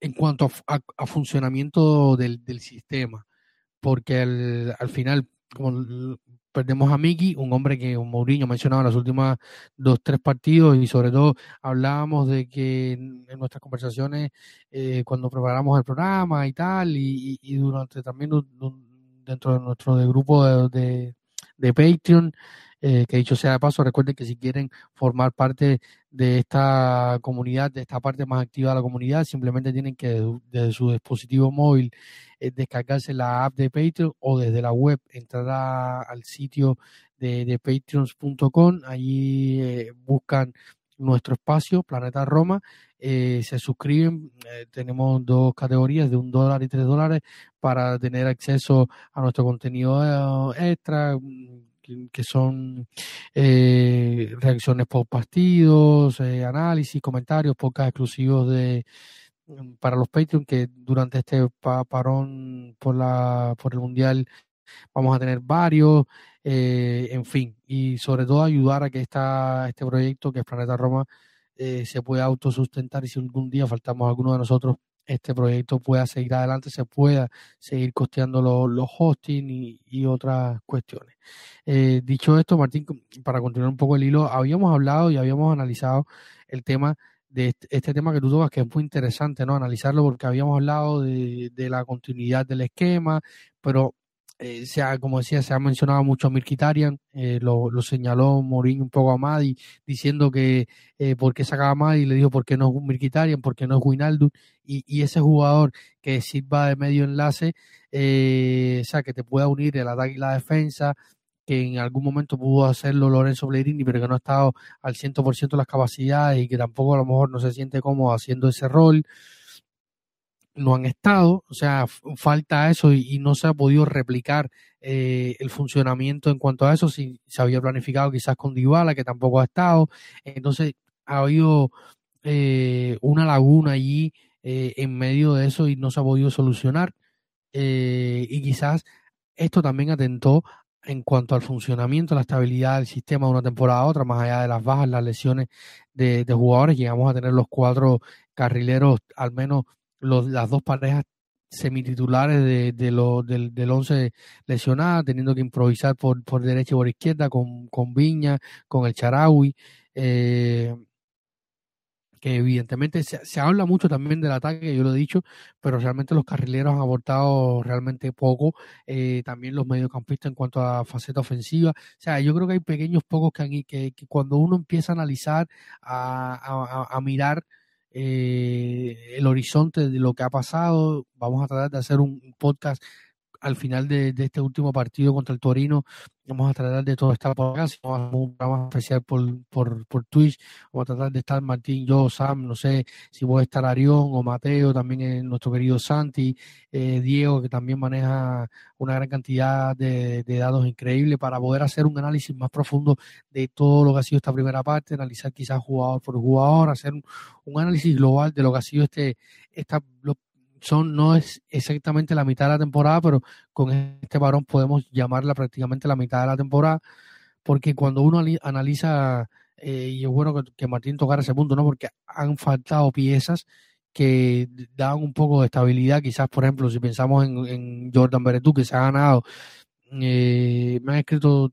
Speaker 1: en cuanto a, funcionamiento del, del, sistema. Porque al, al, final, como perdemos a Miki, un hombre que Mourinho mencionaba en los últimos dos, tres partidos y sobre todo hablábamos de que en, nuestras conversaciones eh, cuando preparamos el programa y tal y, durante también dentro de nuestro grupo de, de, Patreon, eh, que dicho sea de paso, recuerden que si quieren formar parte de esta comunidad, de esta parte más activa de la comunidad, simplemente tienen que desde su dispositivo móvil eh, descargarse la app de Patreon o desde la web entrar al sitio de, de patreons.com, allí eh, buscan nuestro espacio, Planeta Roma, se suscriben, tenemos dos categorías de un dólar y tres dólares para tener acceso a nuestro contenido extra, mm, que, son reacciones por partidos, análisis, comentarios, podcast exclusivos de, Mm, para los Patreon que durante este parón por la por el mundial vamos a tener varios eh, en fin y sobre todo ayudar a que esta, este proyecto que es Planeta Roma eh, se pueda autosustentar y si algún día faltamos alguno de nosotros este proyecto pueda seguir adelante, se pueda seguir costeando los, hosting y, otras cuestiones. Eh, dicho esto, Martín, para continuar un poco el hilo, habíamos hablado y habíamos analizado el tema de este, tema que tú tocas, que es muy interesante, ¿no? Analizarlo porque habíamos hablado de, la continuidad del esquema, pero eh, se como decía, se ha mencionado mucho a Mirkitarian, eh, lo, señaló Morín un poco a Madi, diciendo que eh, por qué sacaba a Madi, le dijo por qué no es Mirkitarian, por qué no es Winaldo, y, y ese jugador que sirva de medio enlace, o sea, que te pueda unir el ataque y la defensa, que en algún momento pudo hacerlo Lorenzo Bleirini, pero que no ha estado al 100% de las capacidades y que tampoco a lo mejor no se siente cómodo haciendo ese rol. No han estado, o sea, falta eso y, no se ha podido replicar eh, el funcionamiento en cuanto a eso. Si se había planificado quizás con Dybala, que tampoco ha estado. Entonces, ha habido eh, una laguna allí eh, en medio de eso y no se ha podido solucionar. y quizás esto también atentó en cuanto al funcionamiento, la estabilidad del sistema de una temporada a otra, más allá de las bajas, las lesiones de, jugadores, llegamos a tener los cuatro carrileros, al menos los, las dos parejas semititulares de, de del, del once lesionadas, teniendo que improvisar por, por derecha y por izquierda con, con Viña, con el Charaui. Eh, que evidentemente se, habla mucho también del ataque, yo lo he dicho, pero realmente los carrileros han aportado realmente poco, eh, también los mediocampistas en cuanto a faceta ofensiva, o sea, yo creo que hay pequeños pocos que, que, que cuando uno empieza a analizar, a, a, mirar eh, el horizonte de lo que ha pasado, vamos a tratar de hacer un podcast al final de, este último partido contra el Torino vamos a tratar de todo estar por acá, vamos a un programa especial por, Twitch, vamos a tratar de estar Martín, yo, Sam, no sé si voy a estar Arión o Mateo, también nuestro querido Santi, eh, Diego, que también maneja una gran cantidad de, datos increíbles para poder hacer un análisis más profundo de todo lo que ha sido esta primera parte, analizar quizás jugador por jugador, hacer un, análisis global de lo que ha sido este, esta, son no es exactamente la mitad de la temporada, pero con este varón podemos llamarla prácticamente la mitad de la temporada, porque cuando uno analiza, eh, y es bueno que, Martín tocara ese punto, ¿no? Porque han faltado piezas que dan un poco de estabilidad, quizás, por ejemplo, si pensamos en, Jordan Beretú, que se ha ganado, eh, me han escrito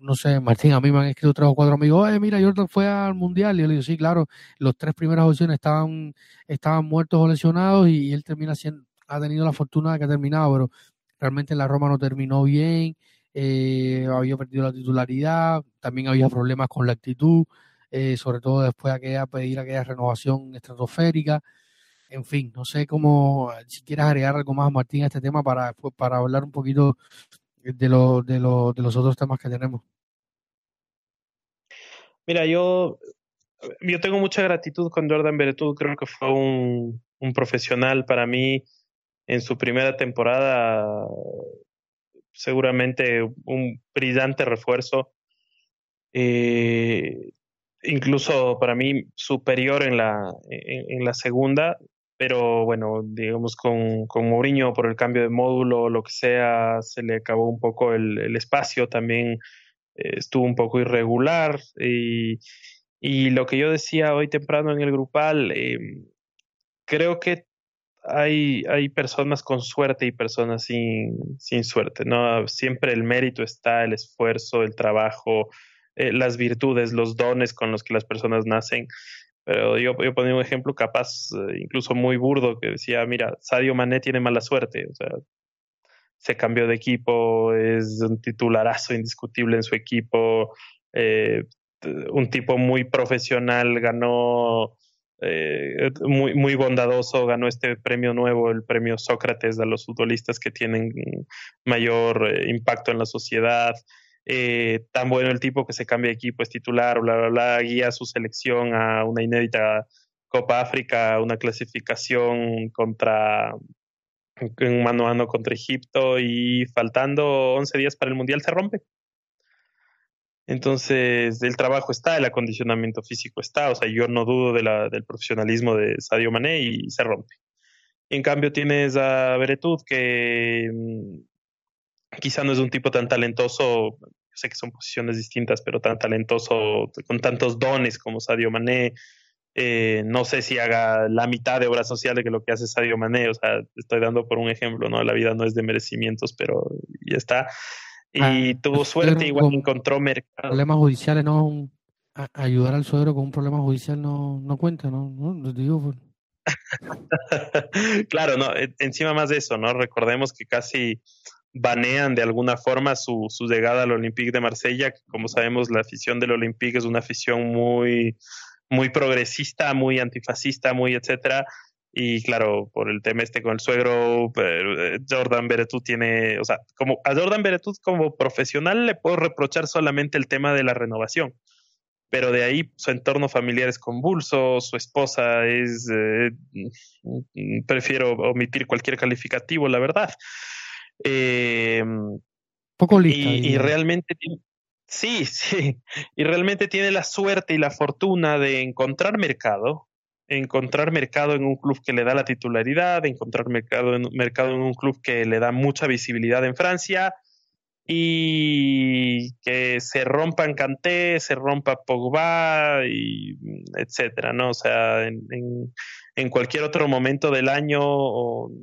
Speaker 1: no sé, Martín, a mí me han escrito tres o cuatro amigos, oye, mira, Jordan fue al mundial. Y yo le digo, sí, claro, los tres primeras opciones estaban, estaban muertos o lesionados y, él termina siendo, ha tenido la fortuna de que ha terminado, pero realmente la Roma no terminó bien, eh, había perdido la titularidad, también había problemas con la actitud, eh, sobre todo después de aquella, pedir aquella renovación estratosférica. En fin, no sé cómo, si quieres agregar algo más, Martín, a este tema para, para hablar un poquito de, de, de los otros temas que tenemos.
Speaker 2: Mira, yo, yo tengo mucha gratitud con Jordan Beretud, creo que fue un, un profesional para mí en su primera temporada, seguramente un brillante refuerzo, eh, incluso para mí superior en la, en la segunda, pero bueno, digamos con, con Mourinho por el cambio de módulo, lo que sea, se le acabó un poco el, espacio, también eh, estuvo un poco irregular y, lo que yo decía hoy temprano en el grupal, em, creo que hay, hay personas con suerte y personas sin, sin suerte, ¿no? Siempre el mérito está, el esfuerzo, el trabajo, eh, las virtudes, los dones con los que las personas nacen. Pero yo, yo ponía un ejemplo capaz, eh, incluso muy burdo, que decía, mira, Sadio Mané tiene mala suerte, o sea, se cambió de equipo, es un titularazo indiscutible en su equipo, eh, un tipo muy profesional, ganó eh, muy, muy bondadoso, ganó este premio nuevo, el premio Sócrates de los futbolistas que tienen mayor impacto en la sociedad. Eh, tan bueno el tipo que se cambia de equipo, es titular, bla, bla, bla, guía su selección a una inédita Copa África, una clasificación contra un mano a mano contra Egipto y faltando 11 días para el Mundial se rompe. Entonces, el trabajo está, el acondicionamiento físico está, o sea, yo no dudo de la, del profesionalismo de Sadio Mané y se rompe. En cambio, tienes a Beretud, que quizá no es un tipo tan talentoso, sé que son posiciones distintas, pero tan talentoso, con tantos dones como Sadio Mané. Eh, no sé si haga la mitad de obra social de que lo que hace Sadio Mané, o sea, estoy dando por un ejemplo, ¿no? La vida no es de merecimientos, pero ya está. Ah, y tuvo suerte, igual encontró mercado.
Speaker 1: Problemas judiciales, no. ayudar al suegro con un problema judicial no, no cuenta, ¿no? no digo, pues. [laughs]
Speaker 2: claro, no, encima más de eso, ¿no? Recordemos que casi banean de alguna forma su, su llegada al Olympique de Marsella, como sabemos la afición del Olympique es una afición muy, muy progresista, muy antifascista, muy etcétera, y claro, por el tema este con el suegro, eh, Jordan Beretut tiene, o sea, como a Jordan Beretut como profesional le puedo reprochar solamente el tema de la renovación, pero de ahí su entorno familiar es convulso, su esposa es, eh, prefiero omitir cualquier calificativo, la verdad. Eh,
Speaker 1: Poco
Speaker 2: lista, y, y realmente sí, [laughs] sí, y realmente tiene la suerte y la fortuna de encontrar mercado encontrar mercado en un club que le da la titularidad, encontrar mercado en, mercado en un club que le da mucha visibilidad en Francia y que se rompan Kanté, se rompa Pogba y etcétera, ¿no? O sea, en, en, cualquier otro momento del año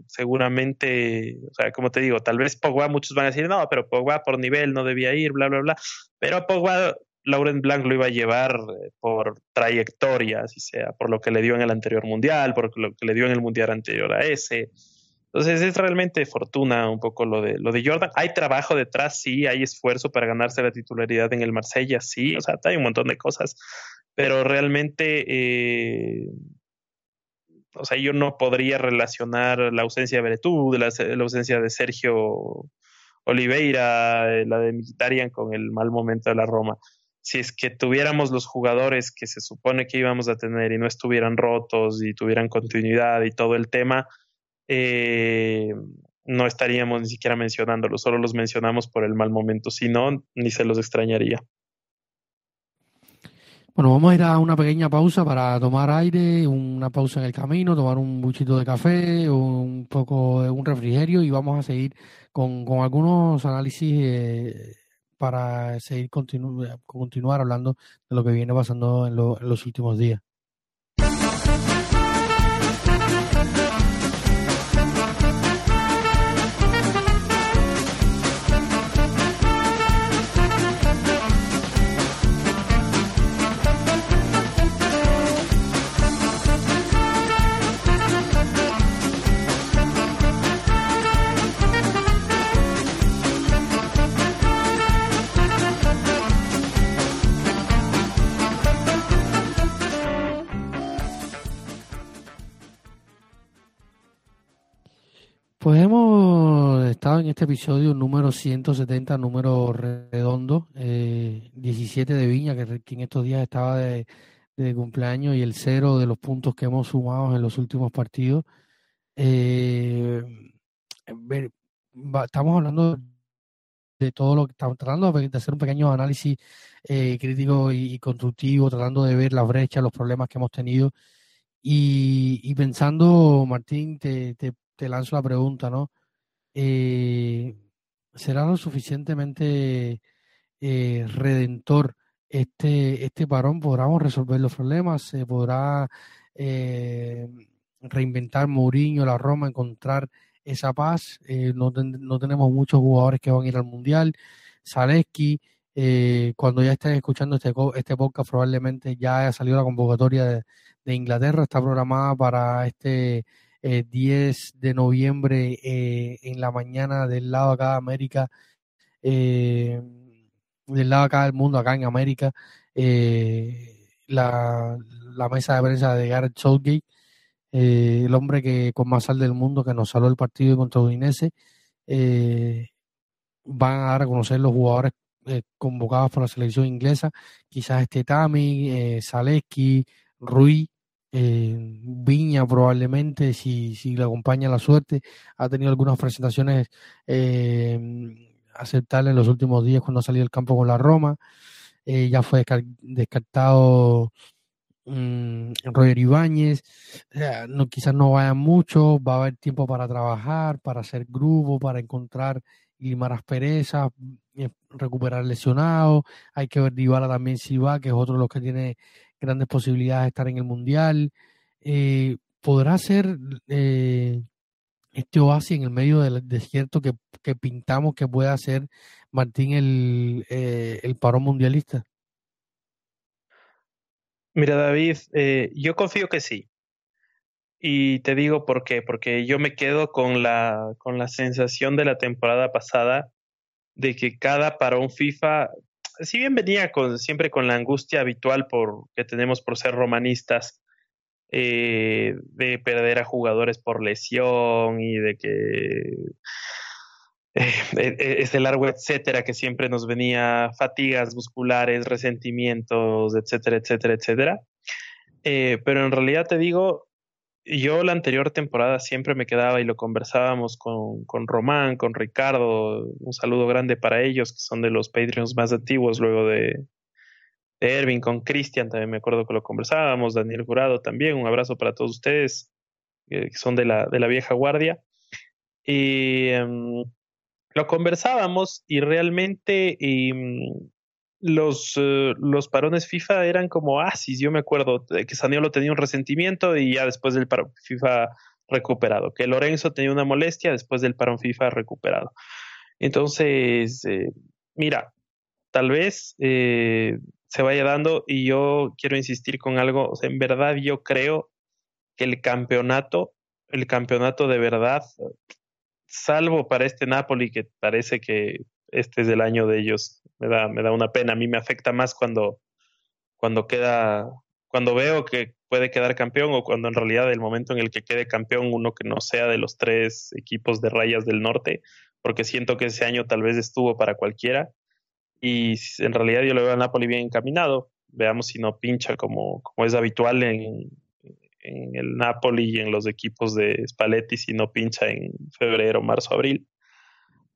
Speaker 2: seguramente, o sea, como te digo, tal vez Pogba muchos van a decir, no, pero Pogba por nivel no debía ir, bla, bla, bla, pero Pogba Laurent Blanc lo iba a llevar eh, por trayectoria, así sea, por lo que le dio en el anterior mundial, por lo que le dio en el mundial anterior a ese. Entonces es realmente fortuna un poco lo de lo de Jordan. Hay trabajo detrás, sí, hay esfuerzo para ganarse la titularidad en el Marsella, sí, o sea, hay un montón de cosas, pero realmente, eh, o sea, yo no podría relacionar la ausencia de Beretú, la, ausencia de Sergio Oliveira, eh, la de Militarian con el mal momento de la Roma si es que tuviéramos los jugadores que se supone que íbamos a tener y no estuvieran rotos y tuvieran continuidad y todo el tema, eh, no estaríamos ni siquiera mencionándolos, solo los mencionamos por el mal momento, si no, ni se los extrañaría.
Speaker 1: Bueno, vamos a ir a una pequeña pausa para tomar aire, una pausa en el camino, tomar un buchito de café, un poco de un refrigerio y vamos a seguir con, con algunos análisis eh, para seguir continu continuar hablando de lo que viene pasando en, lo, en los últimos días. En este episodio número 170, número redondo, eh, 17 de Viña, que, en estos días estaba de, cumpleaños, y el cero de los puntos que hemos sumado en los últimos partidos. Eh, estamos hablando de todo lo que estamos tratando de hacer un pequeño análisis eh, crítico y, constructivo, tratando de ver las brechas, los problemas que hemos tenido. Y, pensando, Martín, te, te te lanzo la pregunta, ¿no? Eh, ¿Será lo suficientemente eh, redentor este, este parón? ¿Podremos resolver los problemas? ¿Se podrá eh, reinventar Mourinho, la Roma, encontrar esa paz. Eh, no, no, tenemos muchos jugadores que van a ir al Mundial. Zaleski, eh, cuando ya estén escuchando este, este podcast, probablemente ya haya salido la convocatoria de, Inglaterra. Está programada para este 10 de noviembre en la mañana del lado acá de América. del lado acá del mundo, acá en América. la, la mesa de prensa de Gareth Southgate, eh, el hombre que con más sal del mundo que nos saló el partido contra Udinese. Eh, van a dar a conocer los jugadores eh, convocados por la selección inglesa, quizás este Tami, eh, Zaleski, Rui, Viña probablemente, si, si le acompaña la suerte, ha tenido algunas presentaciones aceptables en los últimos días cuando ha salido del campo con la Roma, ya fue descartado Mm, Roger Ibáñez, no, quizás no vayan mucho, va a haber tiempo para trabajar, para hacer grupo, para encontrar y limar asperezas, eh, recuperar lesionados, hay que ver Dybala también si va, que es otro de los que tiene grandes posibilidades de estar en el Mundial. Eh, ¿Podrá ser eh, este oasis en el medio del desierto que, pintamos que pueda hacer Martín el, el parón mundialista?
Speaker 2: Mira, David, eh, yo confío que sí. Y te digo por qué, porque yo me quedo con la, con la sensación de la temporada pasada de que cada parón FIFA, si bien venía con, siempre con la angustia habitual por, que tenemos por ser romanistas, eh, de perder a jugadores por lesión y de que eh, ese largo etcétera que siempre nos venía, fatigas musculares, resentimientos, etcétera, etcétera, etcétera. Eh, pero en realidad te digo, yo la anterior temporada siempre me quedaba y lo conversábamos con, con Román, con Ricardo, un saludo grande para ellos, que son de los Patreons más antiguos, luego de, de Ervin, con Cristian también me acuerdo que lo conversábamos, Daniel Jurado también, un abrazo para todos ustedes, eh, que son de la, de la vieja guardia. Y em, lo conversábamos y realmente em, los, eh, los parones FIFA eran como asis. Yo me acuerdo que Saniolo tenía un resentimiento y ya después del parón FIFA recuperado. Que Lorenzo tenía una molestia después del parón FIFA recuperado. Entonces, eh, mira, tal vez eh, se vaya dando y yo quiero insistir con algo. en verdad yo creo que el campeonato, el campeonato de verdad salvo para este Napoli que parece que este es el año de ellos. Me da, me da una pena. A mí me afecta más cuando, cuando queda, cuando veo que puede quedar campeón o cuando en realidad el momento en el que quede campeón uno que no sea de los tres equipos de rayas del norte, porque siento que ese año tal vez estuvo para cualquiera y en realidad yo lo veo a Napoli bien encaminado. Veamos si no pincha como, como es habitual en, en el Napoli y en los equipos de Spalletti si no pincha en febrero, marzo, abril.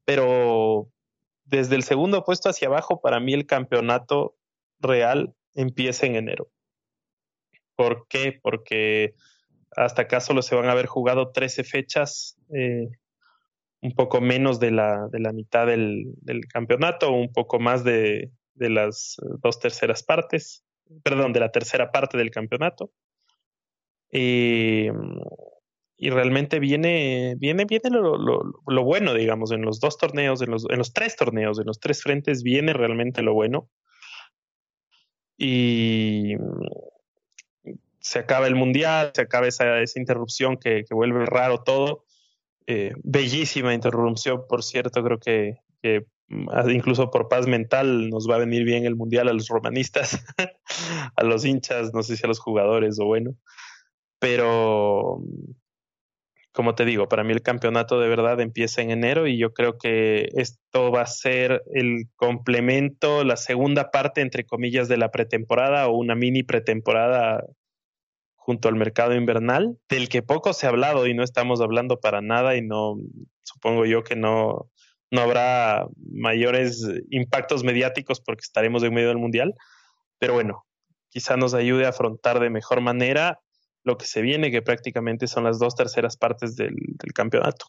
Speaker 2: Pero desde el segundo puesto hacia abajo, para mí el campeonato real empieza en enero. ¿Por qué? Porque hasta acá solo se van a haber jugado 13 fechas, eh, un poco menos de la, de la mitad del, del campeonato, un poco más de, las dos terceras partes, perdón, de la tercera parte del campeonato. Eh, y realmente viene, viene, viene lo, lo, lo, bueno, digamos, en los dos torneos, en los, en los tres torneos, en los tres frentes, viene realmente lo bueno. Y se acaba el mundial, se acaba esa, esa interrupción que, que, vuelve raro todo. Eh, bellísima interrupción, por cierto, creo que, que incluso por paz mental nos va a venir bien el mundial a los romanistas, [laughs] a los hinchas, no sé si a los jugadores o bueno. Pero, como te digo, para mí el campeonato de verdad empieza en enero y yo creo que esto va a ser el complemento, la segunda parte, entre comillas, de la pretemporada o una mini pretemporada junto al mercado invernal, del que poco se ha hablado y no estamos hablando para nada y no, supongo yo que no, no habrá mayores impactos mediáticos porque estaremos en medio del mundial, pero bueno, quizá nos ayude a afrontar de mejor manera lo que se viene, que prácticamente son las dos terceras partes del, campeonato.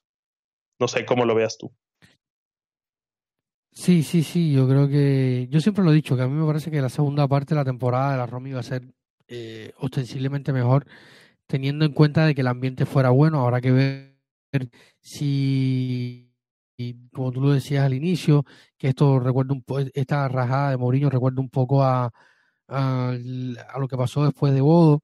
Speaker 2: No sé cómo lo veas tú.
Speaker 1: Sí, sí, sí, yo creo que, yo siempre lo he dicho, que a mí me parece que la segunda parte de la temporada de la Roma iba a ser eh, ostensiblemente mejor teniendo en cuenta de que el ambiente fuera bueno, habrá que ver si, como tú lo decías al inicio, que esto recuerda un poco, esta rajada de Mourinho recuerda un poco a, a, a lo que pasó después de Bodo.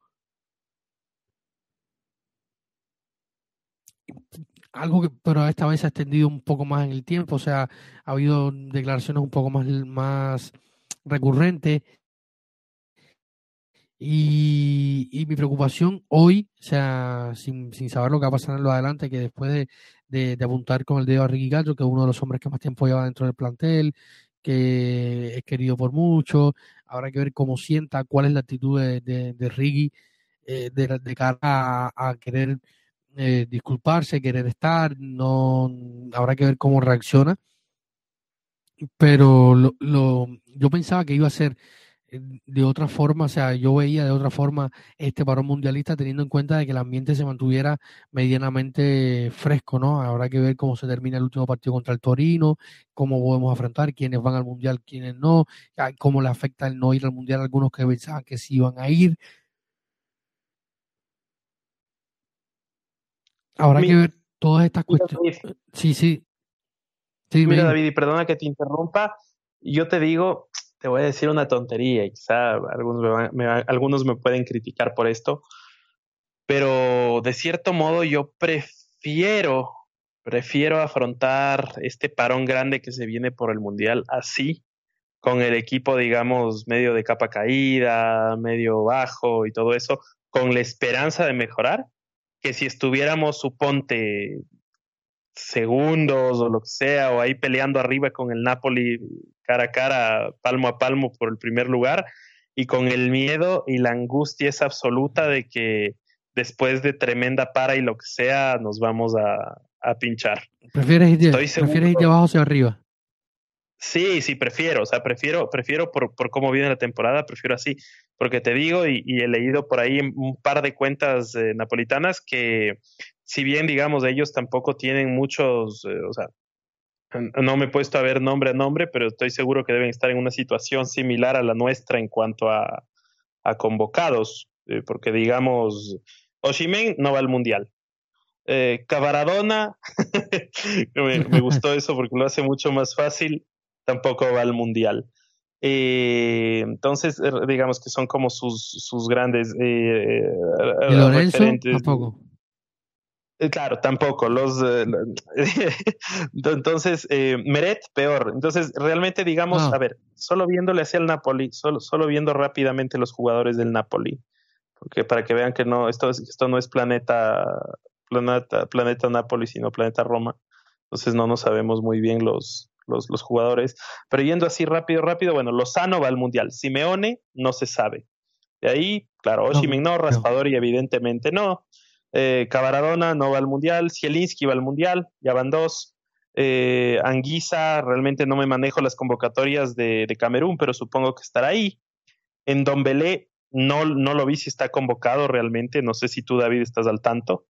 Speaker 1: Algo que, pero esta vez se ha extendido un poco más en el tiempo, o sea, ha habido declaraciones un poco más, más recurrentes. Y, y mi preocupación hoy, o sea, sin, sin saber lo que va a pasar en lo adelante, que después de, de, apuntar con el dedo a Ricky Gallo, que es uno de los hombres que más tiempo lleva dentro del plantel, que es querido por muchos, habrá que ver cómo sienta, cuál es la actitud de, de, de Ricky eh, de, de, cara a querer eh, disculparse, querer estar, no habrá que ver cómo reacciona. Pero lo, yo pensaba que iba a ser eh, de otra forma, o sea, yo veía de otra forma este parón mundialista teniendo en cuenta de que el ambiente se mantuviera medianamente fresco, ¿no? Habrá que ver cómo se termina el último partido contra el Torino, cómo podemos afrontar quiénes van al mundial, quiénes no, cómo le afecta el no ir al mundial a algunos que pensaban que sí iban a ir. Habrá
Speaker 2: Mi-
Speaker 1: que ver todas estas
Speaker 2: Mira,
Speaker 1: cuestiones.
Speaker 2: David,
Speaker 1: Sí, sí. Sí,
Speaker 2: mira, David, y perdona que te interrumpa. Yo te digo, te voy a decir una tontería y quizá algunos me, van- me van- algunos me pueden criticar por esto, pero de cierto modo yo prefiero, prefiero afrontar este parón grande que se viene por el Mundial así, con el equipo, digamos, medio de capa caída, medio bajo y todo eso, con la esperanza de mejorar, que si estuviéramos, suponte, segundos o lo que sea, o ahí peleando arriba con el Napoli cara a cara, palmo a palmo por el primer lugar, y con el miedo y la angustia es absoluta de que después de tremenda para y lo que sea, nos vamos a, a pinchar.
Speaker 1: ¿Prefieres ir, de, ¿Prefieres ir de abajo hacia arriba?
Speaker 2: Sí, sí, prefiero, o sea, prefiero, prefiero por, por cómo viene la temporada, prefiero así, porque te digo, y, y he leído por ahí un par de cuentas eh, napolitanas que, si bien, digamos, ellos tampoco tienen muchos, eh, o sea, no me he puesto a ver nombre a nombre, pero estoy seguro que deben estar en una situación similar a la nuestra en cuanto a, a convocados, eh, porque digamos, Oshimen no va al Mundial. Eh, Cavaradona, [laughs] me, me gustó eso porque lo hace mucho más fácil, tampoco va al Mundial. Eh, entonces, eh, digamos que son como sus, sus grandes eh,
Speaker 1: ¿Y Lorenzo?
Speaker 2: referentes.
Speaker 1: Tampoco.
Speaker 2: Eh, Claro, tampoco. Los eh, [laughs] entonces eh, Meret peor. Entonces realmente digamos,
Speaker 1: Ah.
Speaker 2: a ver, solo viéndole hacia el Napoli, solo solo viendo rápidamente los jugadores del Napoli, porque para que vean que no esto es- esto no es planeta planeta planeta Napoli, sino planeta Roma. Entonces no nos sabemos muy bien los los, los jugadores, pero yendo así rápido, rápido, bueno, Lozano va al Mundial, Simeone no se sabe. De ahí, claro, Oshimen no, Raspadori evidentemente no, eh, Cavaradona no va al Mundial, Zielinski va al Mundial, ya van dos. Eh, Anguisa, realmente no me manejo las convocatorias de, de Camerún, pero supongo que estará ahí. En Dombelé no, no lo vi si está convocado realmente, no sé si tú, David, estás al tanto.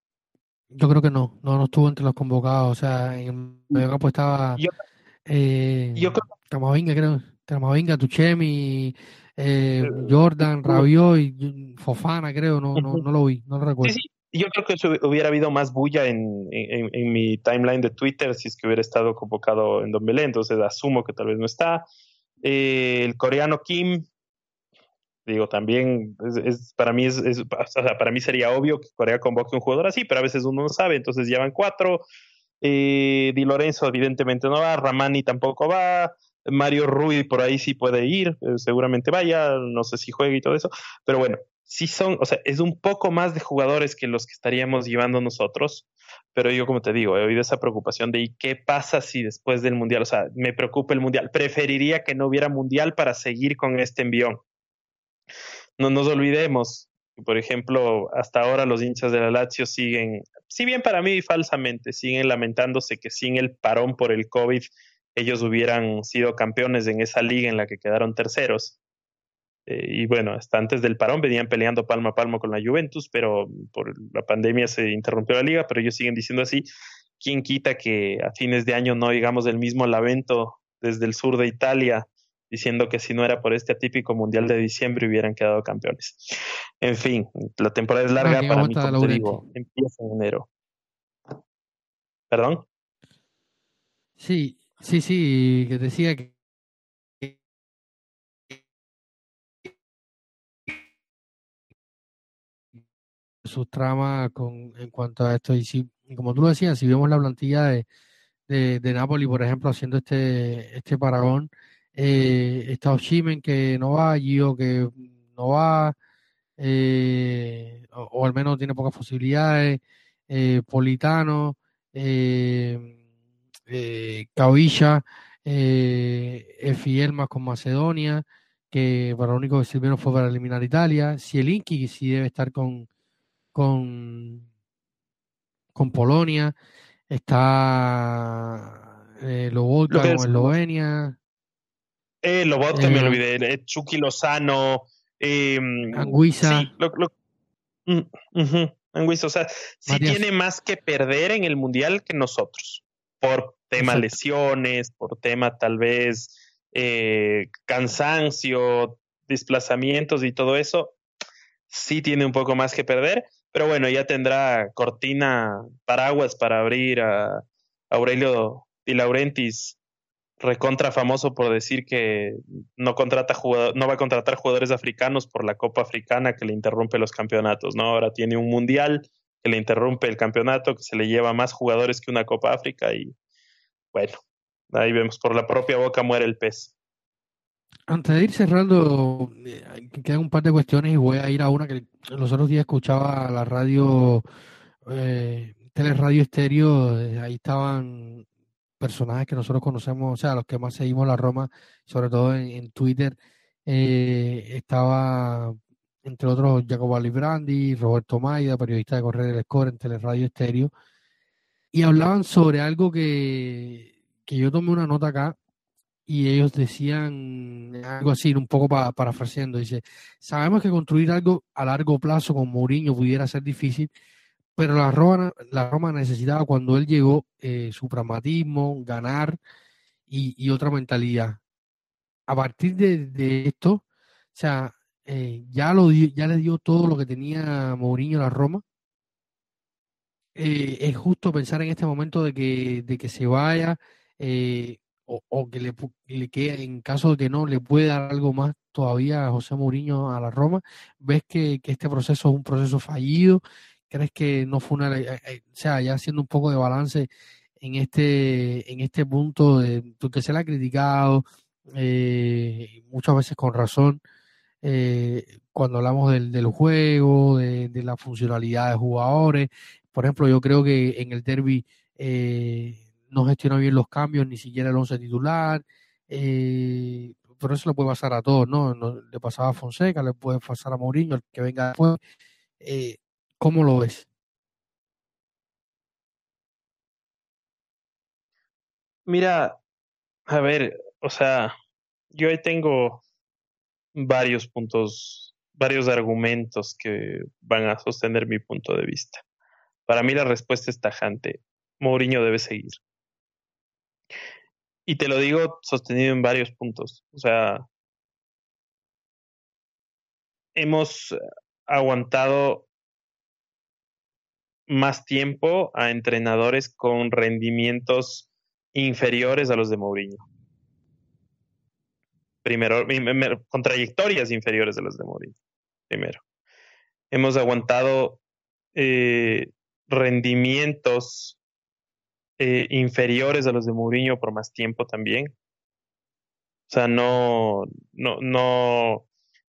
Speaker 1: Yo creo que no. No, no estuvo entre los convocados. O sea, en el mediocampo estaba
Speaker 2: Yo-
Speaker 1: eh,
Speaker 2: Yo creo
Speaker 1: Camavinga, creo. Camavinga, Tuchemi, eh, Jordan, Rabiot y Fofana, creo. No, no, no lo vi. No lo recuerdo.
Speaker 2: Sí, sí, yo creo que eso hubiera habido más bulla en, en, en mi timeline de Twitter si es que hubiera estado convocado en Don Belé, entonces asumo que tal vez no está. Eh, el coreano Kim, digo, también es, es- para mí es, es- o sea, para mí sería obvio que Corea convoque un jugador así, pero a veces uno no sabe, entonces llevan cuatro. Eh, Di Lorenzo evidentemente no va, Ramani tampoco va, Mario Rui por ahí sí puede ir, eh, seguramente vaya, no sé si juegue y todo eso, pero bueno, sí son, o sea, es un poco más de jugadores que los que estaríamos llevando nosotros, pero yo como te digo, he oído esa preocupación de ¿y qué pasa si después del Mundial? O sea, me preocupa el Mundial, preferiría que no hubiera Mundial para seguir con este envión. No nos olvidemos, por ejemplo, hasta ahora los hinchas de la Lazio siguen, si bien para mí falsamente, siguen lamentándose que sin el parón por el COVID ellos hubieran sido campeones en esa liga en la que quedaron terceros. Eh, y bueno, hasta antes del parón venían peleando palmo a palmo con la Juventus, pero por la pandemia se interrumpió la liga, pero ellos siguen diciendo así. ¿Quién quita que a fines de año no digamos el mismo lamento desde el sur de Italia diciendo que si no era por este atípico Mundial de diciembre hubieran quedado campeones. En fin, la temporada es larga para mí, como te digo, empieza en enero. ¿Perdón?
Speaker 1: Sí, sí, sí, que decía que sus tramas con, en cuanto a esto. Y si, como tú lo decías, si vemos la plantilla de, de, de Napoli, por ejemplo, haciendo este, este paragón, eh, está Oshimen que no va, Gio que no va, eh, o, al menos tiene pocas posibilidades, eh, Politano, eh, eh, Cavilla, eh, con Macedonia, que para lo único que sirvieron fue para eliminar Italia, Zielinski, que sí debe estar con, con, con Polonia, está eh, Lobotka con Eslovenia.
Speaker 2: Eh, Lobotka me eh, olvidé, eh, Chucky Lozano, eh,
Speaker 1: Anguisa.
Speaker 2: Sí, lo, lo, uh, Anguisa, o sea, sí tiene más que perder en el Mundial que nosotros, por tema Exacto. lesiones, por tema tal vez eh, cansancio, desplazamientos y todo eso, sí tiene un poco más que perder, pero bueno, ya tendrá cortina, paraguas para abrir a Aurelio Di Laurentiis, recontra famoso por decir que no contrata no va a contratar jugadores africanos por la Copa Africana que le interrumpe los campeonatos, ¿no? Ahora tiene un mundial que le interrumpe el campeonato, que se le lleva más jugadores que una Copa África y bueno, ahí vemos, por la propia boca muere el pez.
Speaker 1: Antes de ir cerrando, eh, quedan un par de cuestiones y voy a ir a una que los otros días escuchaba la radio, eh, Teleradio Estéreo, eh, ahí estaban personajes que nosotros conocemos, o sea, los que más seguimos la Roma, sobre todo en, Twitter, eh, estaba entre otros Jacobo Librandi, Roberto Maida, periodista de Correr del Score en Teleradio Estéreo, y hablaban sobre algo que, que yo tomé una nota acá y ellos decían algo así, un poco para, parafraseando, dice, sabemos que construir algo a largo plazo con Mourinho pudiera ser difícil, pero la Roma, la Roma necesitaba cuando él llegó eh, su pragmatismo, ganar y, otra mentalidad. A partir de, esto, o sea, eh, ya, lo dio, ya le dio todo lo que tenía Mourinho a la Roma. Eh, es justo pensar en este momento de que, de que se vaya, o, o que le, le quede, en caso de que no, le puede dar algo más todavía a José Mourinho a la Roma. ¿Ves que, que este proceso es un proceso fallido? ¿Crees que no fue una... Eh, eh, o sea, ya haciendo un poco de balance en este, en este punto de que se le ha criticado, eh, muchas veces con razón, eh, cuando hablamos del, del juego, de, de, la funcionalidad de jugadores. Por ejemplo, yo creo que en el derby eh, no gestiona bien los cambios, ni siquiera el once titular. Eh, pero eso le puede pasar a todos, ¿no? ¿no? Le pasaba a Fonseca, le puede pasar a Mourinho, el que venga después. Eh, ¿Cómo lo ves?
Speaker 2: Mira, a ver, o sea, yo ahí tengo varios puntos, varios argumentos que van a sostener mi punto de vista. Para mí la respuesta es tajante. Mourinho debe seguir. Y te lo digo sostenido en varios puntos. O sea, hemos aguantado más tiempo a entrenadores con rendimientos inferiores a los de Mourinho. Primero, con trayectorias inferiores a las de Mourinho. Primero. Hemos aguantado eh, rendimientos eh, inferiores a los de Mourinho por más tiempo también. O sea, no, no, no,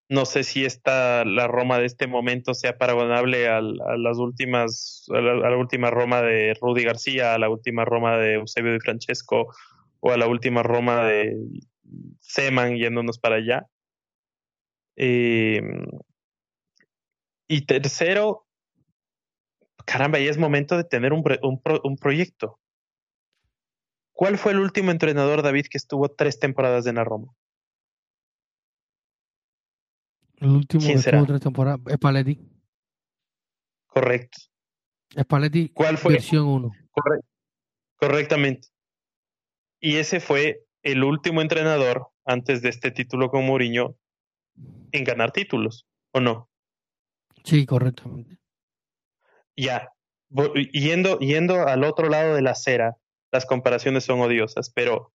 Speaker 2: no sé si esta, la Roma de este momento sea paragonable a, las últimas, a la, última Roma de Rudy García, a la última Roma de Eusebio Di Francesco o a la última Roma de Seman yéndonos para allá. Eh, y tercero, caramba, ya es momento de tener un proyecto. ¿Cuál fue el último entrenador, David, que estuvo tres temporadas en la Roma?
Speaker 1: El último
Speaker 2: ¿Quién será?
Speaker 1: tres temporadas es Paletti.
Speaker 2: Correcto. ¿Cuál fue?
Speaker 1: versión 1.
Speaker 2: Corre correctamente. Y ese fue el último entrenador antes de este título con Mourinho en ganar títulos, ¿o no?
Speaker 1: Sí, correctamente.
Speaker 2: Ya, yendo, yendo al otro lado de la acera, las comparaciones son odiosas, pero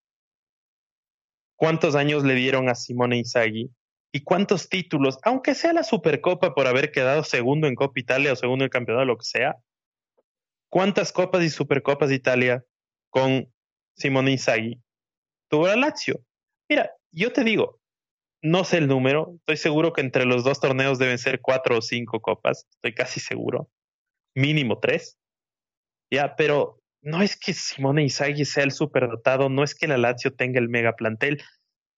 Speaker 2: ¿cuántos años le dieron a Simone Inzaghi? ¿Y cuántos títulos, aunque sea la Supercopa por haber quedado segundo en Copa Italia o segundo en campeonato, lo que sea? ¿Cuántas copas y Supercopas de Italia con Simone Inzaghi tuvo la Lazio? Mira, yo te digo, no sé el número, estoy seguro que entre los dos torneos deben ser cuatro o cinco copas, estoy casi seguro, mínimo tres. Ya, pero no es que Simone Inzaghi sea el superdotado, no es que la Lazio tenga el mega plantel.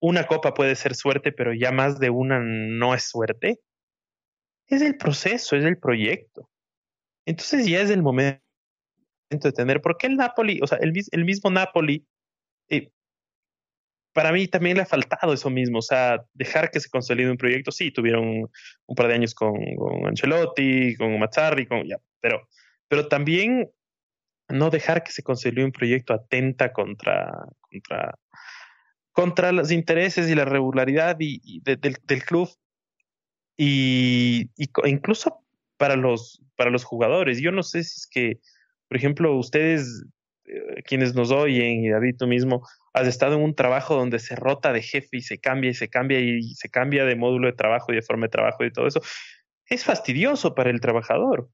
Speaker 2: Una copa puede ser suerte, pero ya más de una no es suerte. Es el proceso, es el proyecto. Entonces ya es el momento de tener, porque el Napoli, o sea, el, el mismo Napoli eh, para mí también le ha faltado eso mismo, o sea, dejar que se consolide un proyecto. Sí, tuvieron un par de años con, Ancelotti, con Mazzarri, pero, también no dejar que se consolide un proyecto atenta contra, contra los intereses y la regularidad y, del, club y, y, incluso para los, para los jugadores. Yo no sé si es que, por ejemplo, ustedes, eh, quienes nos oyen y David tú mismo, has estado en un trabajo donde se rota de jefe y se cambia y se cambia y se cambia de módulo de trabajo y de forma de trabajo y todo eso, es fastidioso para el trabajador.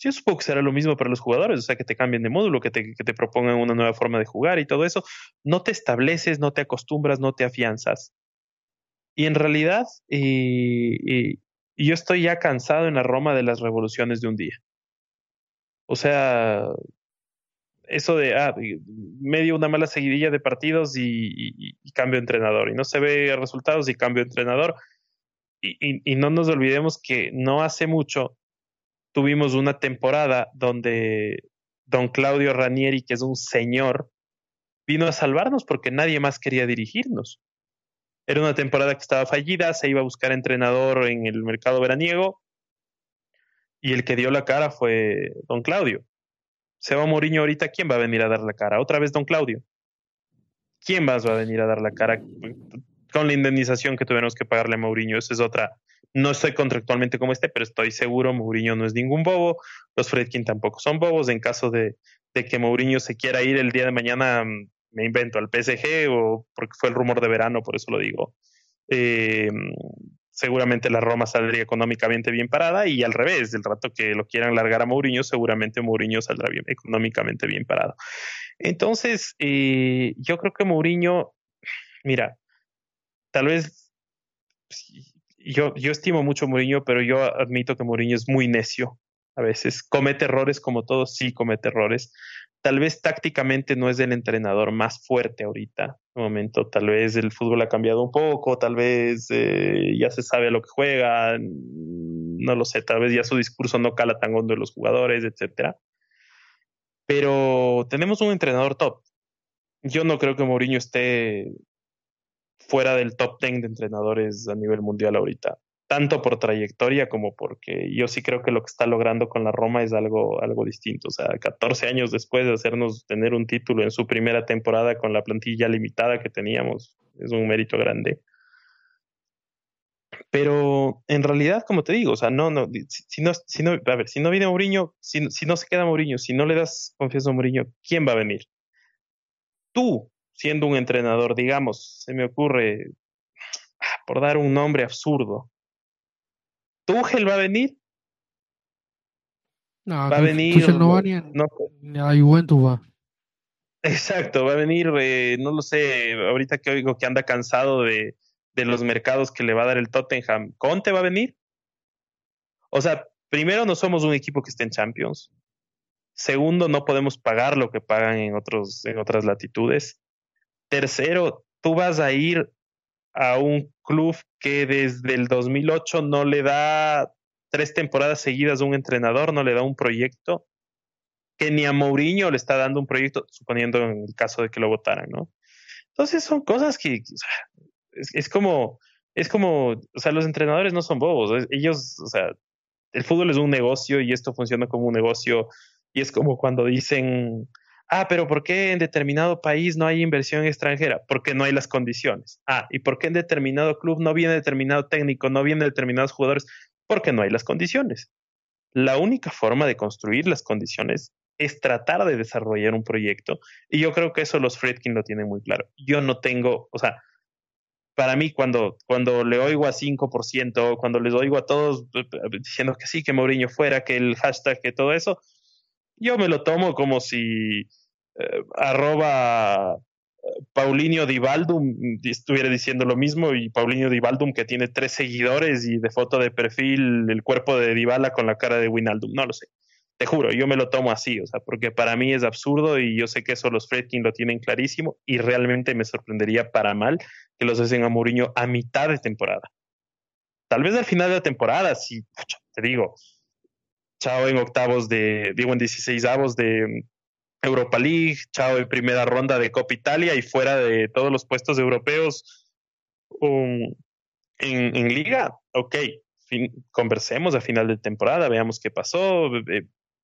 Speaker 2: Yo supongo que será lo mismo para los jugadores, o sea, que te cambien de módulo, que te, que te propongan una nueva forma de jugar y todo eso. No te estableces, no te acostumbras, no te afianzas. Y en realidad, y, yo estoy ya cansado en la Roma de las revoluciones de un día. O sea, eso de, ah, medio una mala seguidilla de partidos y, cambio entrenador. Y no se ve resultados y cambio entrenador. Y, no nos olvidemos que no hace mucho tuvimos una temporada donde don Claudio Ranieri, que es un señor, vino a salvarnos porque nadie más quería dirigirnos. Era una temporada que estaba fallida, se iba a buscar entrenador en el mercado veraniego y el que dio la cara fue don Claudio se va Mourinho ahorita, ¿quién va a venir a dar la cara? Otra vez Don Claudio. ¿Quién más va a venir a dar la cara con la indemnización que tuvimos que pagarle a Mourinho? Esa es otra. No estoy contractualmente como este, pero estoy seguro Mourinho no es ningún bobo. Los Fredkin tampoco son bobos. En caso de, que Mourinho se quiera ir el día de mañana, mm, me invento al PSG o porque fue el rumor de verano, por eso lo digo. Eh, seguramente la Roma saldría económicamente bien parada y al revés, del rato que lo quieran largar a Mourinho, seguramente Mourinho saldrá bien, económicamente bien parado. Entonces, eh, yo creo que Mourinho, mira, tal vez yo, yo estimo mucho a Mourinho, pero yo admito que Mourinho es muy necio. A veces comete errores como todos, sí comete errores, tal vez tácticamente no es el entrenador más fuerte ahorita, un momento, tal vez el fútbol ha cambiado un poco, tal vez eh, ya se sabe a lo que juega, no lo sé, tal vez ya su discurso no cala tan hondo en los jugadores, etcétera. Pero tenemos un entrenador top. Yo no creo que Mourinho esté fuera del top 10 de entrenadores a nivel mundial ahorita tanto por trayectoria como porque yo sí creo que lo que está logrando con la Roma es algo, algo distinto. O sea, 14 años después de hacernos tener un título en su primera temporada con la plantilla limitada que teníamos, es un mérito grande. Pero en realidad, como te digo, o sea, no, no, si, no, si no, a ver, si no viene Mourinho, si, si no se queda Mourinho, si no le das confianza a Mourinho, ¿quién va a venir? Tú, siendo un entrenador, digamos, se me ocurre, por dar un nombre absurdo, Tuchel va a venir.
Speaker 1: No, va a venir. no va ni a, Juventus va.
Speaker 2: Exacto, va a venir, eh, no lo sé, ahorita que oigo que anda cansado de, de los mercados que le va a dar el Tottenham. ¿Conte va a venir? O sea, primero no somos un equipo que esté en Champions. Segundo, no podemos pagar lo que pagan en, otros, en otras latitudes. Tercero, tú vas a ir a un club que desde el 2008 no le da tres temporadas seguidas a un entrenador, no le da un proyecto, que ni a Mourinho le está dando un proyecto, suponiendo en el caso de que lo votaran, ¿no? Entonces son cosas que es, como, es como, o sea, los entrenadores no son bobos, ellos, o sea, el fútbol es un negocio y esto funciona como un negocio y es como cuando dicen, Ah, pero ¿por qué en determinado país no hay inversión extranjera? Porque no hay las condiciones. Ah, ¿y por qué en determinado club no viene determinado técnico, no vienen determinados jugadores? Porque no hay las condiciones. La única forma de construir las condiciones es tratar de desarrollar un proyecto. Y yo creo que eso los Fredkin lo tienen muy claro. Yo no tengo, o sea, para mí cuando, cuando le oigo a 5%, cuando les oigo a todos eh, eh, diciendo que sí, que Mourinho fuera, que el hashtag, que todo eso, yo me lo tomo como si eh, arroba Paulinho Divaldum estuviera diciendo lo mismo y Paulinho Divaldum que tiene tres seguidores y de foto de perfil el cuerpo de Dybala con la cara de Winaldum, no lo sé. Te juro, yo me lo tomo así, o sea, porque para mí es absurdo y yo sé que eso los Fredkin lo tienen clarísimo y realmente me sorprendería para mal que los hacen a Mourinho a mitad de temporada. Tal vez al final de la temporada, si te digo, chao en octavos de, digo en 16 avos de Europa League, chao en primera ronda de Copa Italia y fuera de todos los puestos europeos um, en, liga, ok, conversemos a final de temporada, veamos qué pasó,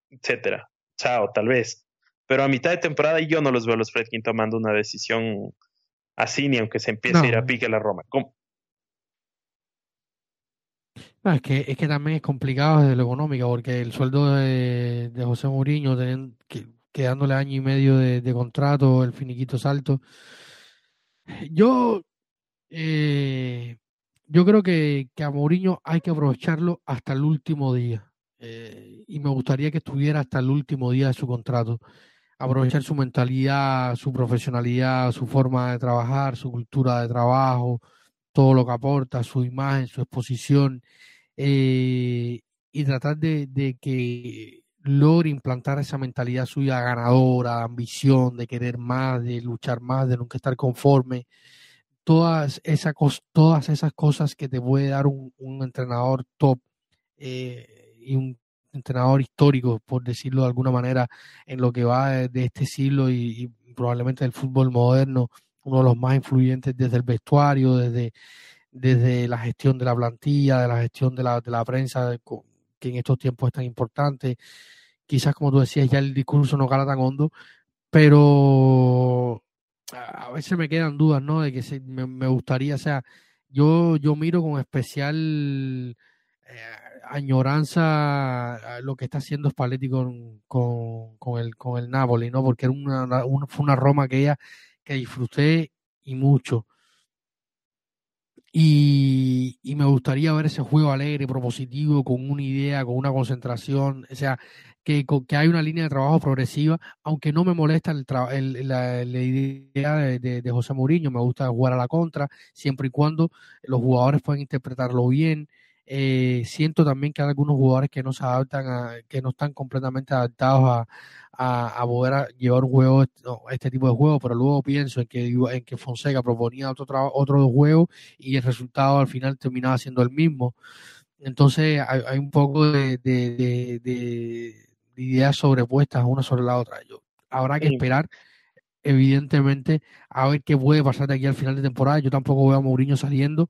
Speaker 2: etcétera. Chao, tal vez. Pero a mitad de temporada yo no los veo a los Fredkin tomando una decisión así, ni aunque se empiece a ir a pique la Roma.
Speaker 1: Es, que, es que también es complicado desde lo económico, porque el sueldo de, José Mourinho, quedándole año y medio de, contrato, el finiquito salto. Yo, eh, yo creo que, que a Mourinho hay que aprovecharlo hasta el último día. Eh, y me gustaría que estuviera hasta el último día de su contrato. Aprovechar su mentalidad, su profesionalidad, su forma de trabajar, su cultura de trabajo, todo lo que aporta, su imagen, su exposición, eh, y tratar de, que logre implantar esa mentalidad suya ganadora, ambición, de querer más, de luchar más, de nunca estar conforme. Todas, esas todas esas cosas que te puede dar un, entrenador top. Eh, y un entrenador histórico, por decirlo de alguna manera, en lo que va de, este siglo y, probablemente del fútbol moderno, uno de los más influyentes desde el vestuario, desde, desde la gestión de la plantilla, de la gestión de la, de la prensa, que en estos tiempos es tan importante. Quizás, como tú decías, ya el discurso no cala tan hondo, pero a veces me quedan dudas, ¿no? De que me, me, gustaría, o sea, yo, yo miro con especial eh, añoranza lo que está haciendo Spalletti con, con, el, con el Napoli, ¿no? Porque era una, fue una Roma que ella que disfruté y mucho. Y, me gustaría ver ese juego alegre, propositivo, con una idea, con una concentración, o sea, que, que hay una línea de trabajo progresiva, aunque no me molesta el la, idea de, de, de, José Mourinho, me gusta jugar a la contra, siempre y cuando los jugadores puedan interpretarlo bien, eh, siento también que hay algunos jugadores que no se adaptan, a, que no están completamente adaptados a, a, poder llevar un juego, este tipo de juego, pero luego pienso en que, en que Fonseca proponía otro, otro juego y el resultado al final terminaba siendo el mismo. Entonces hay, un poco de, de, ideas sobrepuestas una sobre la otra. Yo, habrá que esperar evidentemente, a ver qué puede pasar de aquí al final de temporada. Yo tampoco veo a Mourinho saliendo.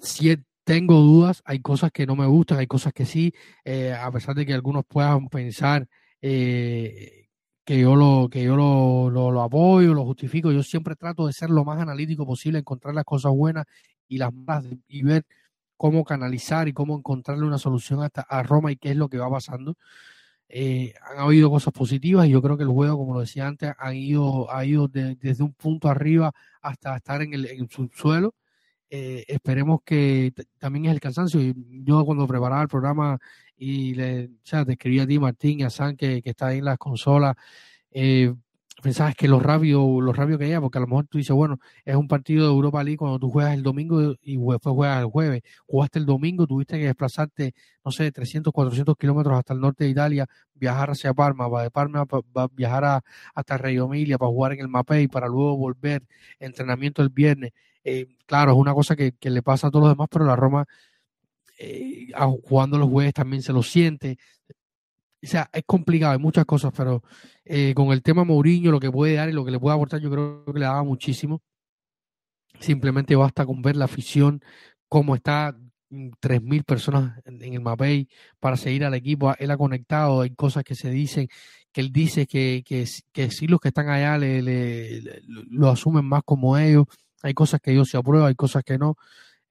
Speaker 1: Si, tengo dudas, hay cosas que no me gustan, hay cosas que sí, eh, a pesar de que algunos puedan pensar eh, que yo lo que yo lo, lo, apoyo, lo justifico, yo siempre trato de ser lo más analítico posible, encontrar las cosas buenas y las malas y ver cómo canalizar y cómo encontrarle una solución hasta a Roma y qué es lo que va pasando. Eh, han habido cosas positivas y yo creo que el juego, como lo decía antes, ha ido, ha ido desde un punto arriba hasta estar en el, en el subsuelo eh, esperemos que también es el cansancio. Yo cuando preparaba el programa y le o te escribí a ti, Martín, y a San, que, está ahí en las consolas, eh, pensabas que los rabios, los rabios que había, porque a lo mejor tú dices, bueno, es un partido de Europa League cuando tú juegas el domingo y después juegas el jueves. Jugaste el domingo, tuviste que desplazarte, no sé, 300, 400 kilómetros hasta el norte de Italia, viajar hacia Parma, va de Parma va, viajar a, hasta Reggio Emilia para jugar en el Mapei, para luego volver, entrenamiento el viernes. Eh, claro, es una cosa que, le pasa a todos los demás, pero la Roma, eh, jugando los jueves también se lo siente. O sea, es complicado, hay muchas cosas, pero eh, con el tema Mourinho, lo que puede dar y lo que le puede aportar, yo creo que le daba muchísimo. Simplemente basta con ver la afición, cómo está, 3.000 mm, personas en el MAPEI para seguir al equipo. Él ha conectado, hay cosas que se dicen, que él dice que, que, que sí los que están allá le, lo asumen más como ellos. Hay cosas que ellos se aprueban, hay cosas que no.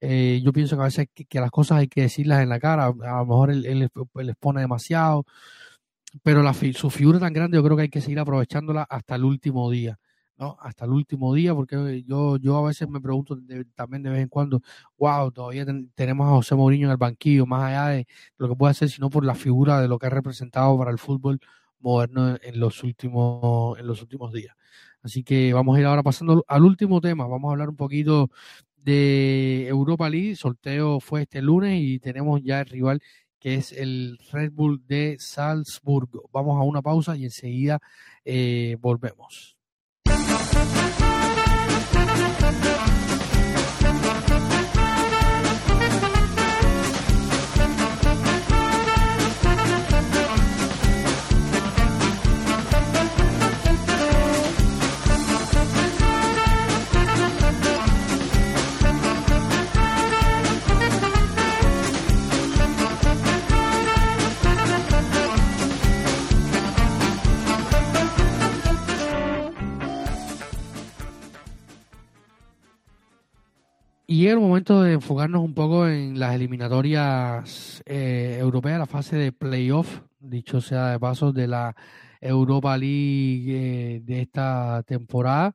Speaker 1: Eh, yo pienso que a veces que, las cosas hay que decirlas en la cara. A lo mejor él, él, les pone demasiado. Pero la, su figura tan grande yo creo que hay que seguir aprovechándola hasta el último día. ¿no? Hasta el último día, porque yo, yo a veces me pregunto también de vez en cuando, wow, todavía tenemos a José Mourinho en el banquillo, más allá de lo que puede hacer, sino por la figura de lo que ha representado para el fútbol moderno en los últimos, en los últimos días. Así que vamos a ir ahora pasando al último tema, vamos a hablar un poquito de Europa League, sorteo fue este lunes y tenemos ya el rival que es el Red Bull de Salzburgo. Vamos a una pausa y enseguida eh, volvemos. Y llega el momento de enfocarnos un poco en las eliminatorias eh, europeas, la fase de playoff, dicho sea de paso, de la Europa League eh, de esta temporada.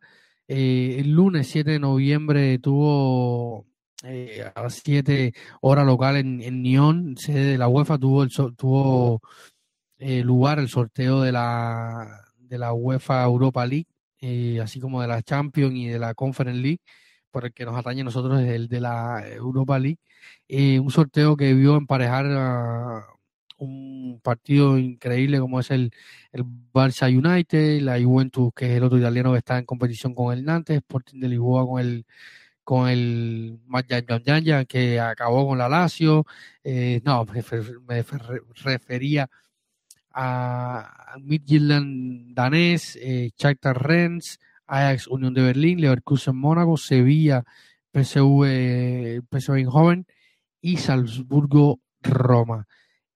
Speaker 1: Eh, el lunes 7 de noviembre tuvo a las 7 horas local en, en Nyon, sede de la UEFA, tuvo, el, tuvo lugar el sorteo de la, de la UEFA Europa League, así como de la Champions y de la Conference League por el que nos atañe a nosotros es el de la Europa League. Eh, un sorteo que vio emparejar un partido increíble como es el, el Barça United, la Juventus, que es el otro italiano que está en competición con el Nantes, Sporting de Lisboa con el con el que acabó con la Lazio. Eh, no, me, refería a, Midtjylland danés, eh, Shakhtar Rennes, Ajax Unión de Berlín, Leverkusen Mónaco, Sevilla PSV, PSV Eindhoven y Salzburgo Roma.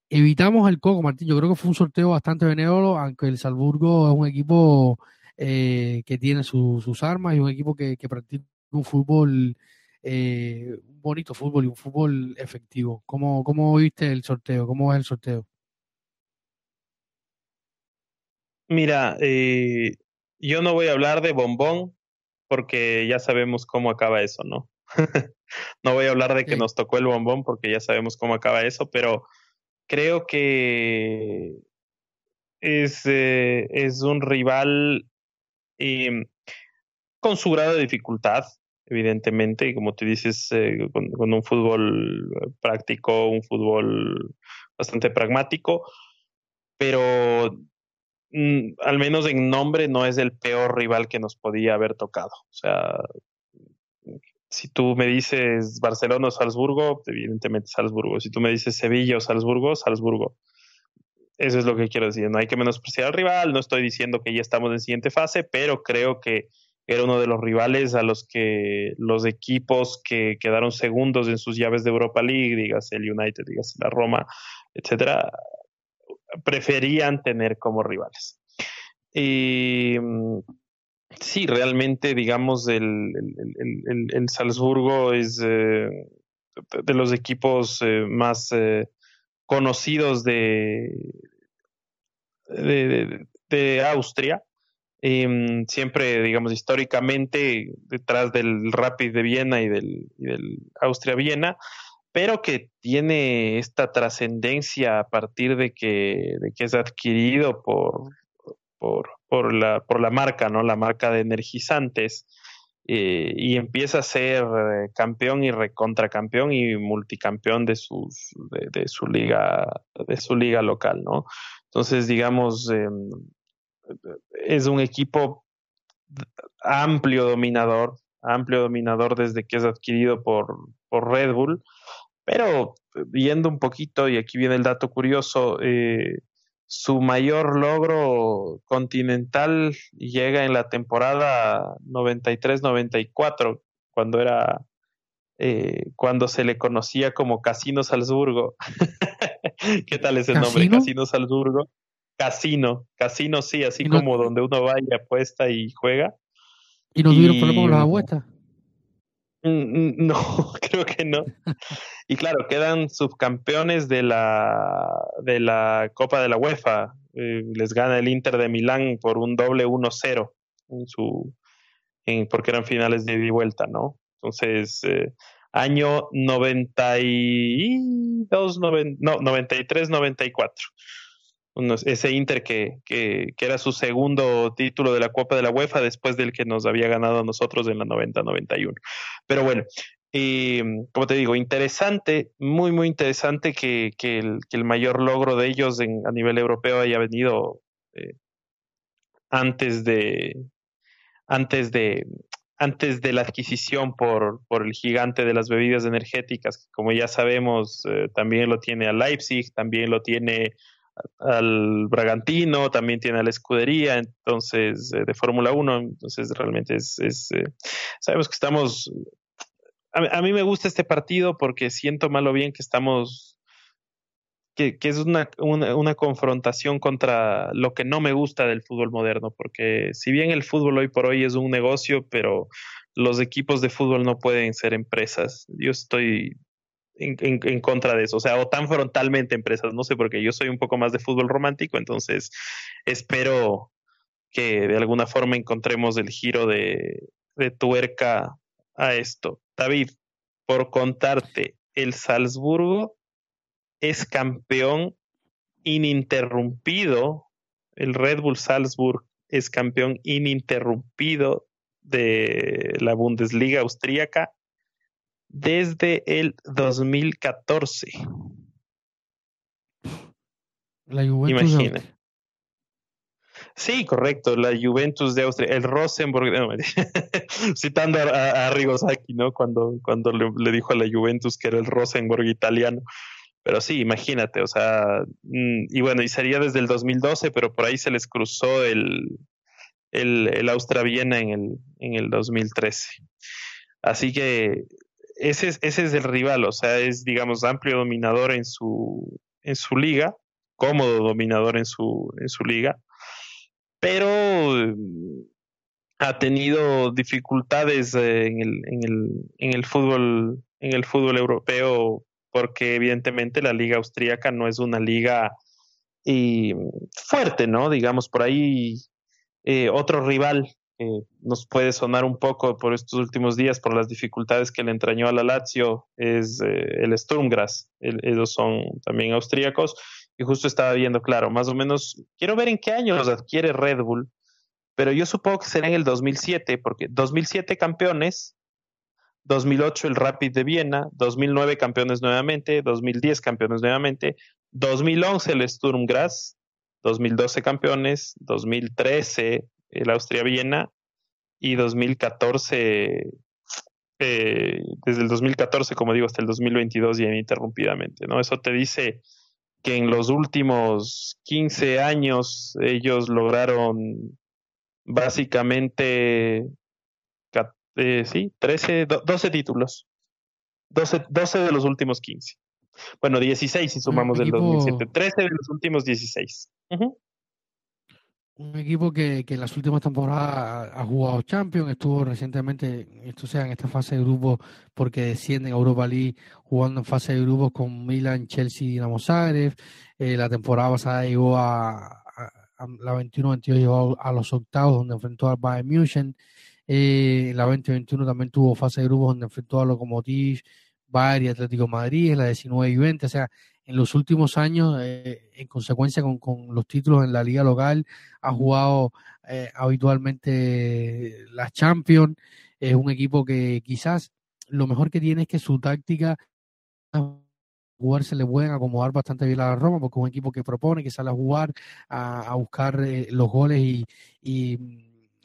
Speaker 1: Evitamos el Coco, Martín. Yo creo que fue un sorteo bastante benévolo, aunque el Salzburgo es un equipo eh, que tiene sus armas y un equipo que, practica un fútbol, eh, un bonito fútbol y un fútbol efectivo. ¿Cómo, ¿Cómo viste el sorteo? ¿Cómo es el sorteo?
Speaker 2: Mira, eh, yo no voy a hablar de bombón porque ya sabemos cómo acaba eso, ¿no? [laughs] no voy a hablar de que nos tocó el bombón porque ya sabemos cómo acaba eso, pero creo que es, eh, es un rival con su grado de dificultad, evidentemente, y como tú dices, eh, con, con, un fútbol práctico, un fútbol bastante pragmático, pero Mm, al menos en nombre, no es el peor rival que nos podía haber tocado. O sea, si tú me dices Barcelona o Salzburgo, evidentemente Salzburgo. Si tú me dices Sevilla o Salzburgo, Salzburgo. Eso es lo que quiero decir. No hay que menospreciar al rival. No estoy diciendo que ya estamos en siguiente fase, pero creo que era uno de los rivales a los que los equipos que quedaron segundos en sus llaves de Europa League, digas el United, digas la Roma, etcétera, preferían tener como rivales. Y sí, realmente, digamos, el, el, Salzburgo es eh, de los equipos eh, más eh, conocidos de, de, Austria. Mm, siempre, digamos, históricamente, detrás del Rapid de Viena y del, y del Austria-Viena, pero que tiene esta trascendencia a partir de que, de que es adquirido por, por, por, la, por la marca, ¿no? La marca de energizantes. Eh, y empieza a ser eh, campeón y recontracampeón y multicampeón de sus de, su liga de su liga local no entonces digamos em, es un equipo amplio dominador amplio dominador desde que es adquirido por, por Red Bull pero viendo un poquito, y aquí viene el dato curioso, eh, su mayor logro continental llega en la temporada 93-94, cuando era eh, cuando se le conocía como Casino Salzburgo. [laughs] ¿Qué tal ese nombre? Casino Salzburgo. Casino, casino sí, así como donde uno va y apuesta y juega.
Speaker 1: ¿Y no tuvieron problemas con las apuestas?
Speaker 2: Mm, mm, no, [laughs] creo que no. y claro, quedan subcampeones de la, de la Copa de la UEFA. Eh, les gana el Inter de Milán por un doble 1-0 en su, en, porque eran finales de ida y vuelta, ¿no? Entonces, eh, año 92, no, 93, 94 ese Inter que, que, era su segundo título de la Copa de la UEFA después del que nos había ganado a nosotros en la 90-91. Pero bueno, como te digo, interesante, muy, muy interesante que, que, el, que el, mayor logro de ellos a nivel europeo haya venido eh, antes de antes de antes de la adquisición por, por el gigante de las bebidas energéticas, que como ya sabemos, eh, también lo tiene a Leipzig, también lo tiene al Bragantino, también tiene a la escudería, entonces, eh, de Fórmula 1, entonces realmente es, eh, sabemos que estamos, a, mí me gusta este partido porque siento mal o bien que estamos, que, que es una, una, una, confrontación contra lo que no me gusta del fútbol moderno, porque si bien el fútbol hoy por hoy es un negocio, pero los equipos de fútbol no pueden ser empresas. Yo estoy en, contra de eso, o sea, o tan frontalmente empresas, no sé, porque yo soy un poco más de fútbol romántico, entonces espero que de alguna forma encontremos el giro de, de tuerca a esto. David, por contarte, el Salzburgo es campeón ininterrumpido, el Red Bull Salzburg es campeón ininterrumpido de la Bundesliga austríaca desde el 2014.
Speaker 1: La Juventus Imagina.
Speaker 2: Sí, correcto, la Juventus de Austria, el Rosenborg, [laughs] citando a, a, Rigosaki, ¿no? Cuando, cuando le, dijo a la Juventus que era el Rosenborg italiano. Pero sí, imagínate, o sea, mm, y bueno, y sería desde el 2012, pero por ahí se les cruzó el, el, el Austria-Viena en el, en el 2013. Así que ese es, ese es el rival, o sea, es, digamos, amplio dominador en su, en su liga, cómodo dominador en su, en su liga, pero ha tenido dificultades eh, en, el, en, el, en el fútbol en el fútbol europeo porque evidentemente la liga austríaca no es una liga y fuerte, ¿no? Digamos, por ahí eh, otro rival nos puede sonar un poco por estos últimos días por las dificultades que le entrañó a la Lazio es eh, el Sturmgras. ellos son también austríacos y justo estaba viendo, claro, más o menos, quiero ver en qué año los adquiere Red Bull, pero yo supongo que será en el 2007, porque 2007 campeones, 2008 el Rapid de Viena, 2009 campeones nuevamente, 2010 campeones nuevamente, 2011 el Sturmgras, 2012 campeones, 2013 el Austria-Viena y 2014, eh, desde el 2014, como digo, hasta el 2022 ya ininterrumpidamente, ¿no? Eso te dice que en los últimos 15 años ellos lograron básicamente, eh, sí, 13, 12 títulos. 12, 12 de los últimos 15. Bueno, 16 si sumamos del 2007. 13 de los últimos 16.
Speaker 1: Un equipo que, que en las últimas temporadas ha, jugado Champions, estuvo recientemente, esto sea en esta fase de grupos, porque descienden a Europa League jugando en fase de grupos con Milan, Chelsea y Dinamo Zagreb. Eh, la temporada pasada llegó a, la 21-22 llegó a los octavos donde enfrentó al Bayern München. Eh, la 2021 también tuvo fase de grupos donde enfrentó a Lokomotiv, Bayern y Atlético Madrid. En la 19 y 20, o sea, en los últimos años, eh, en consecuencia con, con, los títulos en la liga local, ha jugado eh, habitualmente la Champions. Es un equipo que quizás lo mejor que tiene es que su táctica [clears throat] jugar se le pueden acomodar bastante bien a la Roma, porque es un equipo que propone, que sale a jugar, a, buscar eh, los goles y, y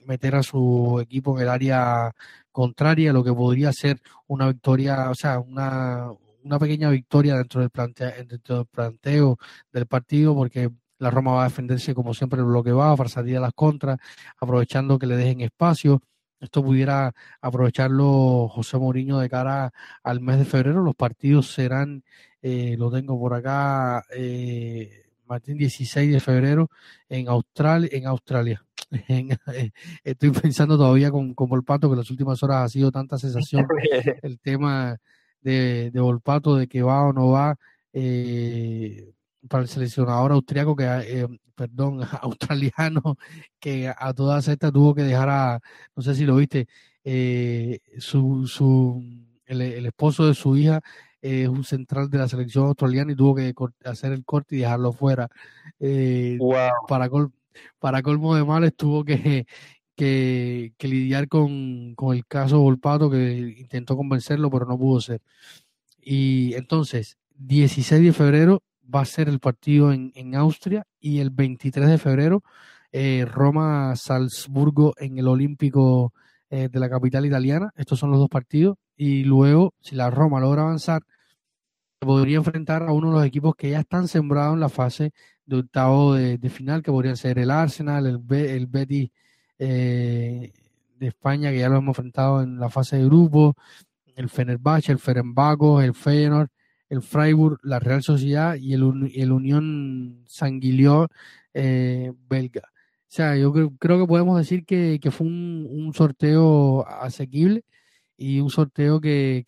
Speaker 1: meter a su equipo en el área contraria, lo que podría ser una victoria, o sea, una, una pequeña victoria dentro del, plantea, dentro del planteo del partido, porque la Roma va a defenderse como siempre el bloque va, a salir a las contras, aprovechando que le dejen espacio. esto pudiera aprovecharlo José Mourinho de cara al mes de febrero. Los partidos serán, eh, lo tengo por acá, eh, Martín, 16 de febrero en Australia. En Australia. [laughs] Eh, estoy pensando todavía con, con Volpato, que las últimas horas ha sido tanta sensación [laughs] el tema de, de Volpato, de que va o no va. Eh, para el seleccionador austriaco que eh, perdón [laughs] australiano que a todas estas tuvo que dejar a no sé si lo viste eh, su, su el, esposo de su hija es un central de la selección australiana y tuvo que hacer el corte y dejarlo fuera eh, para para colmo de males tuvo que que, lidiar con, con el caso Volpato que intentó convencerlo pero no pudo ser y entonces 16 de febrero va a ser el partido en, en Austria y el 23 de febrero eh, Roma-Salzburgo en el Olímpico eh, de la capital italiana. Estos son los dos partidos. Y luego, si la Roma logra avanzar, podría enfrentar a uno de los equipos que ya están sembrados en la fase de octavo de, final, que podrían ser el Arsenal, el, el Betis eh, de España, que ya lo hemos enfrentado en la fase de grupo, el Fenerbahce, el Ferenbago, el Feyenoord, el Freiburg, la Real Sociedad y el, el Unión Sanguilió eh, belga. O sea, yo creo, que podemos decir que, fue un, sorteo asequible y un sorteo que,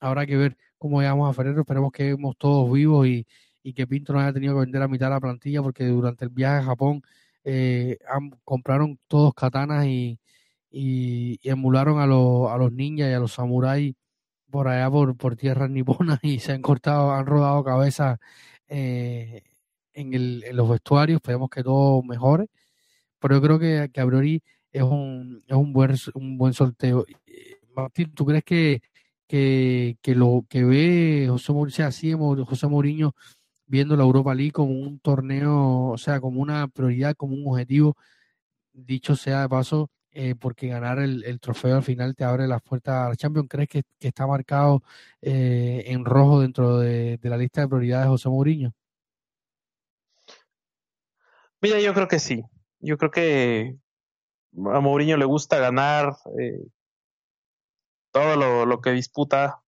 Speaker 1: habrá que ver cómo llegamos a febrero. Esperemos que estemos todos vivos y, que Pinto no haya tenido que vender a mitad de la plantilla porque durante el viaje a Japón eh, compraron todos katanas y, y, emularon a, los a los ninjas y a los samuráis por allá por, por tierras niponas y se han cortado, han rodado cabezas eh, en, el, en los vestuarios. Esperemos que todo mejore. Pero yo creo que, que Abrori es un, es un buen un buen sorteo. Martín, ¿tú crees que, que, que lo que ve José Mourinho, así José Mourinho viendo la Europa League como un torneo, o sea, como una prioridad, como un objetivo, dicho sea de paso, eh, porque ganar el, trofeo al final te abre las puertas a la Champions. ¿Crees que, está marcado eh, en rojo dentro de, la lista de prioridades de José Mourinho?
Speaker 2: Mira, yo creo que sí. Yo creo que a Mourinho le gusta ganar eh, todo lo, lo, que disputa.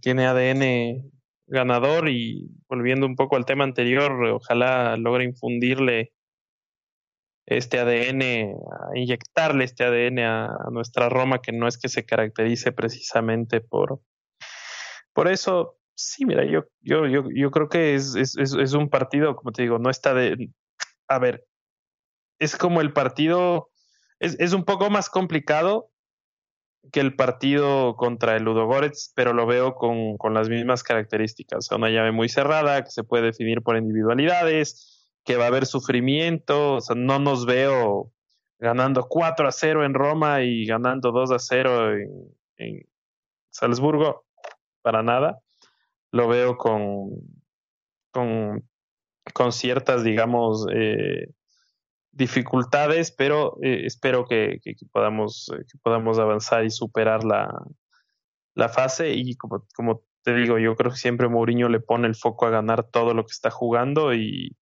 Speaker 2: tiene ADN ganador y volviendo un poco al tema anterior, ojalá logre infundirle este ADN, a inyectarle este ADN a, nuestra Roma, que no es que se caracterice precisamente por, por eso. Sí, mira, yo, yo, yo, yo creo que es, es, es un partido, como te digo, no está de. A ver, es como el partido. Es, es un poco más complicado que el partido contra el Ludogorets, pero lo veo con, con las mismas características. Una llave muy cerrada que se puede definir por individualidades que va a haber sufrimiento, o sea, no nos veo ganando 4 a 0 en Roma y ganando 2 a 0 en, Salzburgo, para nada. Lo veo con, con, con ciertas, digamos, eh, dificultades, pero eh, espero que, podamos, eh, que podamos avanzar y superar la, la fase. Y como, como te digo, yo creo que siempre Mourinho le pone el foco a ganar todo lo que está jugando y,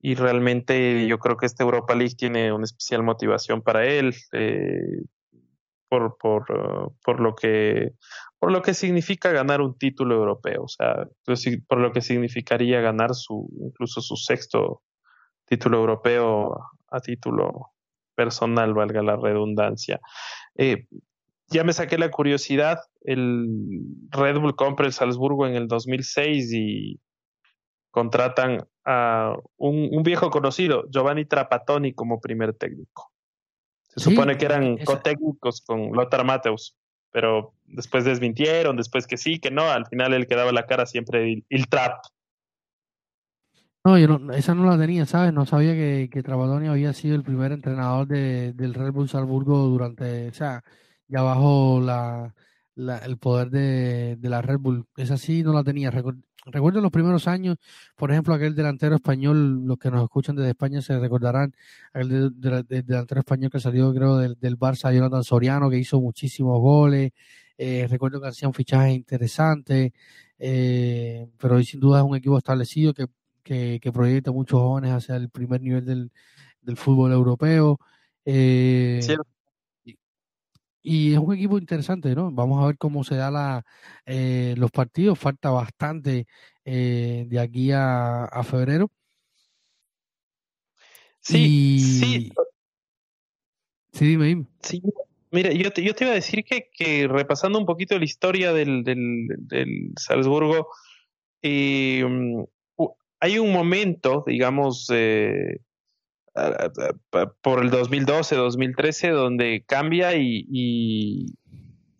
Speaker 2: y realmente yo creo que esta Europa League tiene una especial motivación para él eh, por, por, uh, por, lo que por lo que significa ganar un título europeo, o sea, pues por lo que significaría ganar su incluso su sexto título europeo a título personal, valga la redundancia. Eh, ya me saqué la curiosidad, el Red Bull compra el Salzburgo en el 2006 y contratan a un, viejo conocido, Giovanni Trapattoni, como primer técnico. Se supone que eran co-técnicos con Lothar Mateus, pero después desmintieron, después que sí, que no, al final él quedaba la cara siempre el, trap.
Speaker 1: No, yo no, esa no la tenía, ¿sabes? No sabía que, que Trapattoni había sido el primer entrenador de, del Red Bull Salzburgo durante, o sea, ya bajo la, el poder de, de, la Red Bull. Esa sí no la tenía. Recuerdo los primeros años, por ejemplo, aquel delantero español, los que nos escuchan desde España se recordarán, aquel delantero español que salió, creo, del, del Barça, Jonathan Soriano, que hizo muchísimos goles. Eh, recuerdo que hacía un fichaje interesante, eh, pero hoy sin duda es un equipo establecido que, que, que, proyecta muchos jóvenes hacia el primer nivel del, del fútbol europeo. Eh, y es un equipo interesante, ¿no? Vamos a ver cómo se da la, eh, los partidos. Falta bastante eh, de aquí a, a febrero.
Speaker 2: Sí, sí.
Speaker 1: Sí, dime, dime.
Speaker 2: Sí, mira, yo te, yo te iba a decir que, que repasando un poquito la historia del, del, del Salzburgo, eh, hay un momento, digamos, eh, por el 2012, 2013, donde cambia y, y,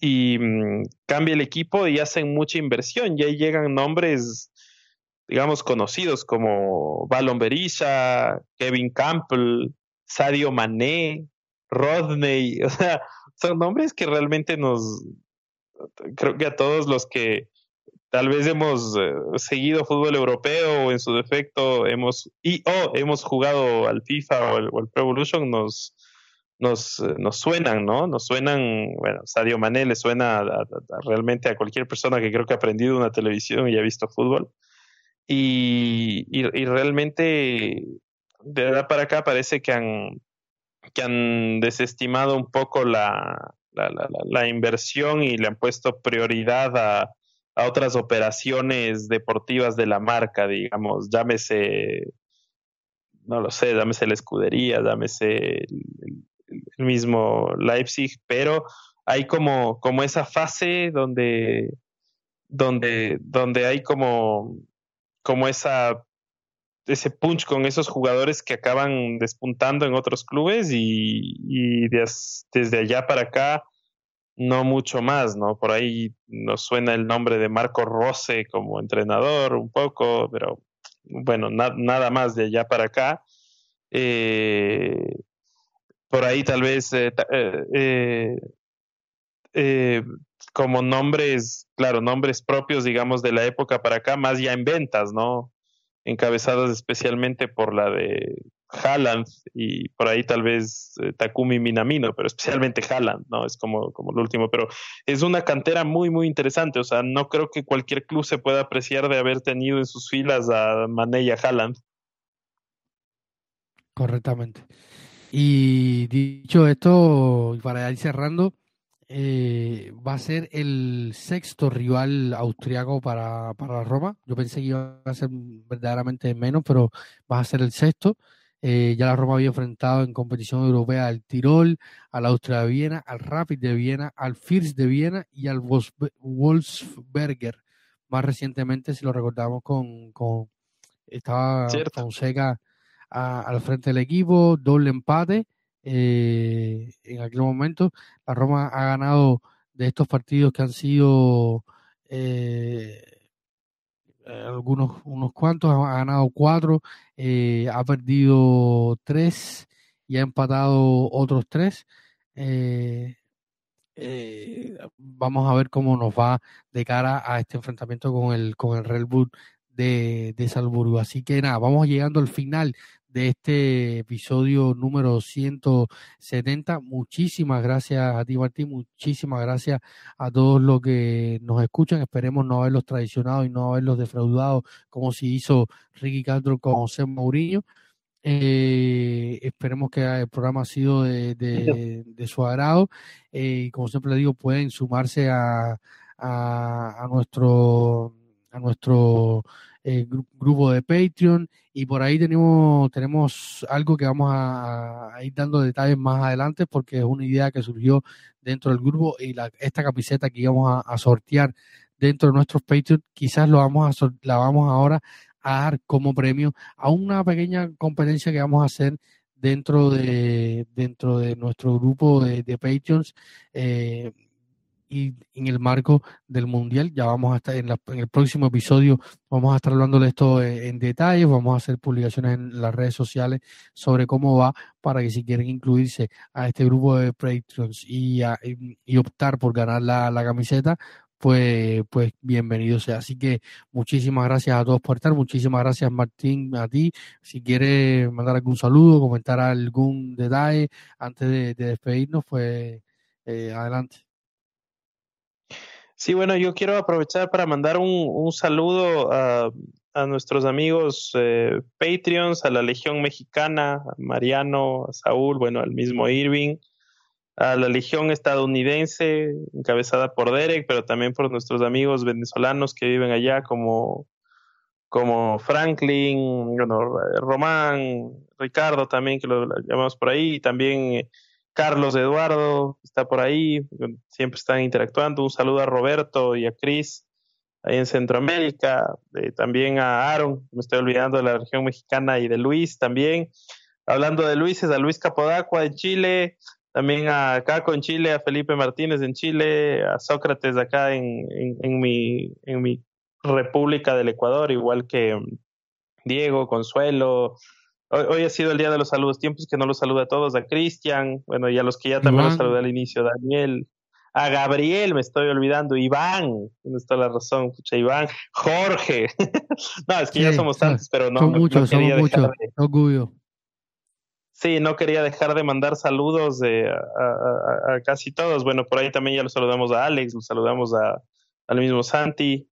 Speaker 2: y mm, cambia el equipo y hacen mucha inversión. Y ahí llegan nombres, digamos, conocidos como Balon Berisha, Kevin Campbell, Sadio Mané, Rodney, [laughs] o sea, son nombres que realmente nos, creo que a todos los que tal vez hemos eh, seguido fútbol europeo o en su defecto hemos y o hemos jugado al FIFA o al, Pro Evolution nos nos, eh, nos suenan, ¿no? Nos suenan, bueno, Sadio Mané le suena realmente a cualquier persona que creo que ha aprendido una televisión y ha visto fútbol. Y, y, y realmente de verdad para acá parece que han, que han desestimado un poco la, la, la, la, inversión y le han puesto prioridad a, a, otras operaciones deportivas de la marca, digamos, llámese, no lo sé, llámese la escudería, llámese el, mismo Leipzig, pero hay como, como esa fase donde, donde, donde hay como, como esa ese punch con esos jugadores que acaban despuntando en otros clubes y, y desde allá para acá no mucho más, ¿no? Por ahí nos suena el nombre de Marco Rose como entrenador un poco, pero bueno, nada más de allá para acá. Eh, por ahí tal vez eh, eh, como nombres, claro, nombres propios, digamos, de la época para acá, más ya en ventas, ¿no? encabezadas especialmente por la de Haaland y por ahí tal vez eh, Takumi Minamino, pero especialmente Haaland, ¿no? Es como, como lo último, pero es una cantera muy, muy interesante, o sea, no creo que cualquier club se pueda apreciar de haber tenido en sus filas a Mané y.
Speaker 1: Correctamente. Y dicho esto, para ir cerrando, eh, va a ser el sexto rival austriaco para, para Roma. Yo pensé que iba a ser verdaderamente menos, pero va a ser el sexto. Eh, ya la Roma había enfrentado en competición europea al Tirol, al Austria de Viena, al Rapid de Viena, al First de Viena y al Wolfsberger. Más recientemente, si lo recordamos, con, con estaba Fonseca al frente del equipo, doble empate eh, en aquel momento. La Roma ha ganado de estos partidos que han sido eh, algunos unos cuantos, ha ganado cuatro, eh, ha perdido tres y ha empatado otros tres. Eh, eh, vamos a ver cómo nos va de cara a este enfrentamiento con el con el Red Bull de, de Salzburgo. Así que nada, vamos llegando al final de este episodio número 170. Muchísimas gracias a ti, Martín. Muchísimas gracias a todos los que nos escuchan. Esperemos no haberlos traicionado y no haberlos defraudado como si hizo Ricky Castro con José Mourinho. Eh, esperemos que el programa ha sido de, su agrado. Eh, y como siempre le digo, pueden sumarse a, a nuestro a nuestro eh, grupo de Patreon y por ahí tenemos, tenemos algo que vamos a, ir dando detalles más adelante porque es una idea que surgió dentro del grupo y la, esta camiseta que íbamos a, sortear dentro de nuestros Patreon quizás lo vamos a, la vamos ahora a dar como premio a una pequeña competencia que vamos a hacer dentro de dentro de nuestro grupo de, de Patreons eh, y en el marco del mundial. Ya vamos a estar en, en el próximo episodio, vamos a estar hablando de esto en, detalle, vamos a hacer publicaciones en las redes sociales sobre cómo va para que si quieren incluirse a este grupo de Patreons y, y, optar por ganar la, la camiseta, pues, pues bienvenido sea. Así que muchísimas gracias a todos por estar, muchísimas gracias Martín a ti. Si quieres mandar algún saludo, comentar algún detalle antes de, despedirnos, pues eh, adelante.
Speaker 2: Sí, bueno, yo quiero aprovechar para mandar un, un saludo a, a, nuestros amigos eh, Patreons, a la Legión Mexicana, a Mariano, a Saúl, bueno, al mismo Irving, a la Legión estadounidense, encabezada por Derek, pero también por nuestros amigos venezolanos que viven allá, como, como Franklin, bueno, Román, Ricardo también, que lo llamamos por ahí, y también eh, Carlos Eduardo está por ahí, siempre están interactuando. Un saludo a Roberto y a Cris ahí en Centroamérica, también a Aaron, me estoy olvidando de la región mexicana y de Luis también. Hablando de Luis, es a Luis Capodacua en Chile, también a Caco en Chile, a Felipe Martínez en Chile, a Sócrates acá en, en, mi, en mi República del Ecuador, igual que mm, Diego, Consuelo. Hoy, ha sido el día de los saludos, tiempos que no los saluda a todos, a Cristian, bueno, y a los que ya también los saludé al inicio, Daniel, a Gabriel, me estoy olvidando, Iván, tiene está la razón, pucha, Iván, Jorge. [laughs] no, es que ya somos tantos, pero no,
Speaker 1: son muchos, son muchos, orgullo.
Speaker 2: Sí, no quería dejar de mandar saludos de, a, casi todos. Bueno, por ahí también ya los saludamos a Alex, los saludamos a, al mismo Santi.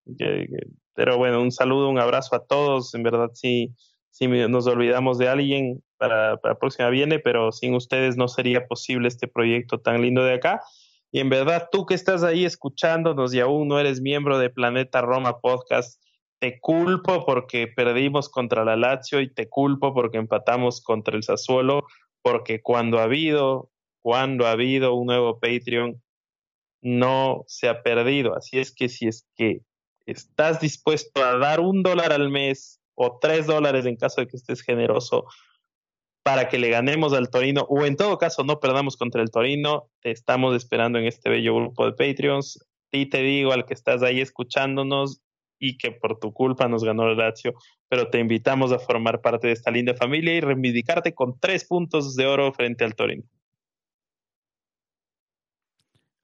Speaker 2: pero bueno, un saludo, un abrazo a todos. En verdad, sí, sí nos olvidamos de alguien para, para la próxima viene, pero sin ustedes no sería posible este proyecto tan lindo de acá. Y en verdad, tú que estás ahí escuchándonos y aún no eres miembro de Planeta Roma Podcast, te culpo porque perdimos contra la Lazio y te culpo porque empatamos contra el Sassuolo, porque cuando ha habido, cuando ha habido un nuevo Patreon, no se ha perdido. Así es que si es que estás dispuesto a dar un dólar al mes o tres dólares en caso de que estés generoso para que le ganemos al Torino, o en todo caso no perdamos contra el Torino, te estamos esperando en este bello grupo de Patreons. Y te digo al que estás ahí escuchándonos, y que por tu culpa nos ganó el Lazio, pero te invitamos a formar parte de esta linda familia y reivindicarte con tres puntos de oro frente al Torino.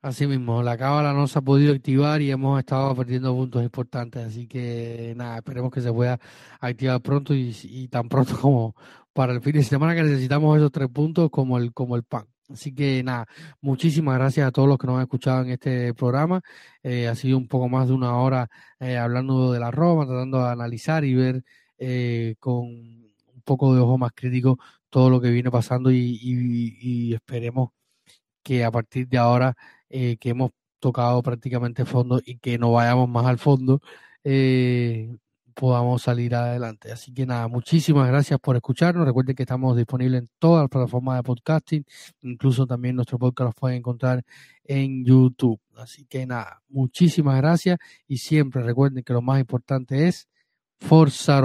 Speaker 1: Así mismo, la cábala no se ha podido activar y hemos estado perdiendo puntos importantes, así que nada, esperemos que se pueda activar pronto y, tan pronto [laughs] como para el fin de semana que necesitamos esos tres puntos como el como el pan. Así que nada, muchísimas gracias a todos los que nos han escuchado en este programa. Eh, ha sido un poco más de una hora eh, hablando de la Roma, tratando de analizar y ver eh, con un poco de ojo más crítico todo lo que viene pasando y, esperemos que a partir de ahora que hemos tocado prácticamente fondo y que no vayamos más al fondo, podamos salir adelante. Así que nada, muchísimas gracias por escucharnos. Recuerden que estamos disponibles en todas las plataformas de podcasting, incluso también nuestro podcast los pueden encontrar en YouTube. Así que nada, muchísimas gracias y siempre recuerden que lo más importante es Forza.